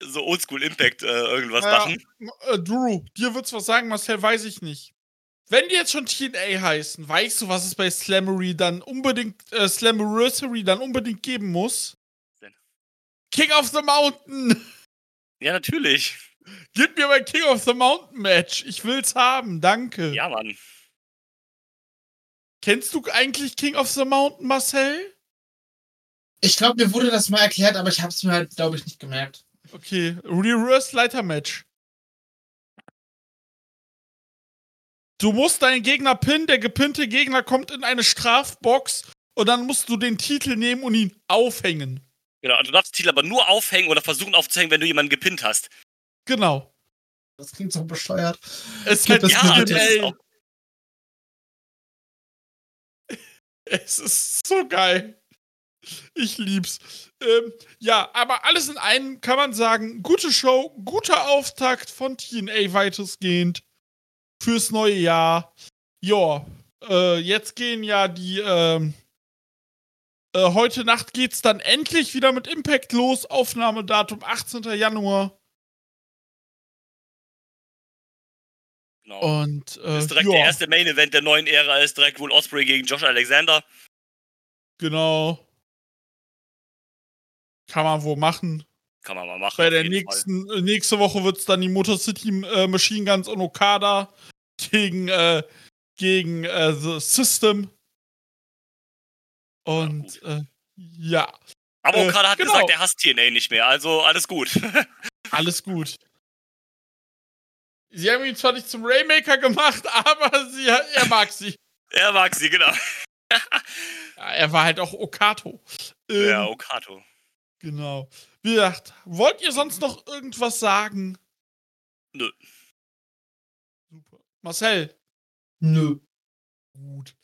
so Oldschool Impact äh, irgendwas Ja, machen. Äh, Drew, dir wird's was sagen, Marcel, weiß ich nicht. Wenn die jetzt schon TNA heißen, weißt du, was es bei Slammery dann unbedingt, äh, Slammiversary dann unbedingt geben muss? King of the Mountain! Ja, natürlich. Gib mir mein King of the Mountain Match. Ich will's haben, danke. Ja, Mann. Kennst du eigentlich King of the Mountain, Marcel? Ich glaube, mir wurde das mal erklärt, aber ich habe es mir halt, glaube ich, nicht gemerkt. Okay, Reverse Leiter Match. Du musst deinen Gegner pinnen, der gepinnte Gegner kommt in eine Strafbox und dann musst du den Titel nehmen und ihn aufhängen. Genau, du darfst den Titel aber nur aufhängen oder versuchen aufzuhängen, wenn du jemanden gepinnt hast. Genau. Das klingt so bescheuert. Es ist Gib halt das Ja, das auch, <laughs> Es ist so geil. Ich lieb's. Ähm, ja, aber alles in einem kann man sagen, gute Show, guter Auftakt von TNA weitestgehend fürs neue Jahr. Ja, äh, jetzt gehen ja die, ähm, äh, heute Nacht geht's dann endlich wieder mit Impact los. Aufnahmedatum 18. Januar. genau. Und, äh, ist direkt ja, der erste Main Event der neuen Ära, ist direkt wohl Osprey gegen Josh Alexander. genau. Kann man wohl machen. Kann man mal machen. Bei der nächsten, äh, nächste Woche wird es dann die Motor City äh, Machine Guns und Okada gegen, äh, gegen äh, The System. Und äh, ja. Aber äh, Okada hat genau. gesagt, er hasst TNA nicht mehr, also alles gut. <laughs> alles gut. Sie haben ihn zwar nicht zum Raymaker gemacht, <laughs> aber sie, er mag sie. er mag sie, genau. <laughs> Ja, er war halt auch Okato. Ähm, Ja, Okato. Genau. Wie gesagt, wollt ihr sonst noch irgendwas sagen? Nö. Super. Marcel, Nö. Gut.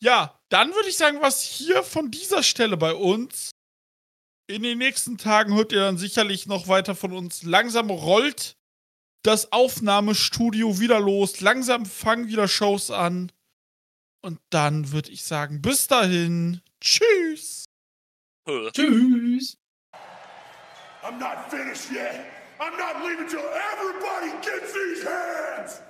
Ja, dann würde ich sagen, was hier von dieser Stelle bei uns. In den nächsten Tagen hört ihr dann sicherlich noch weiter von uns. Langsam rollt das Aufnahmestudio wieder los. Langsam fangen wieder Shows an. Und dann würde ich sagen, bis dahin. Tschüss. Tschüss. I'm not finished yet. I'm not leaving till everybody gets these hands.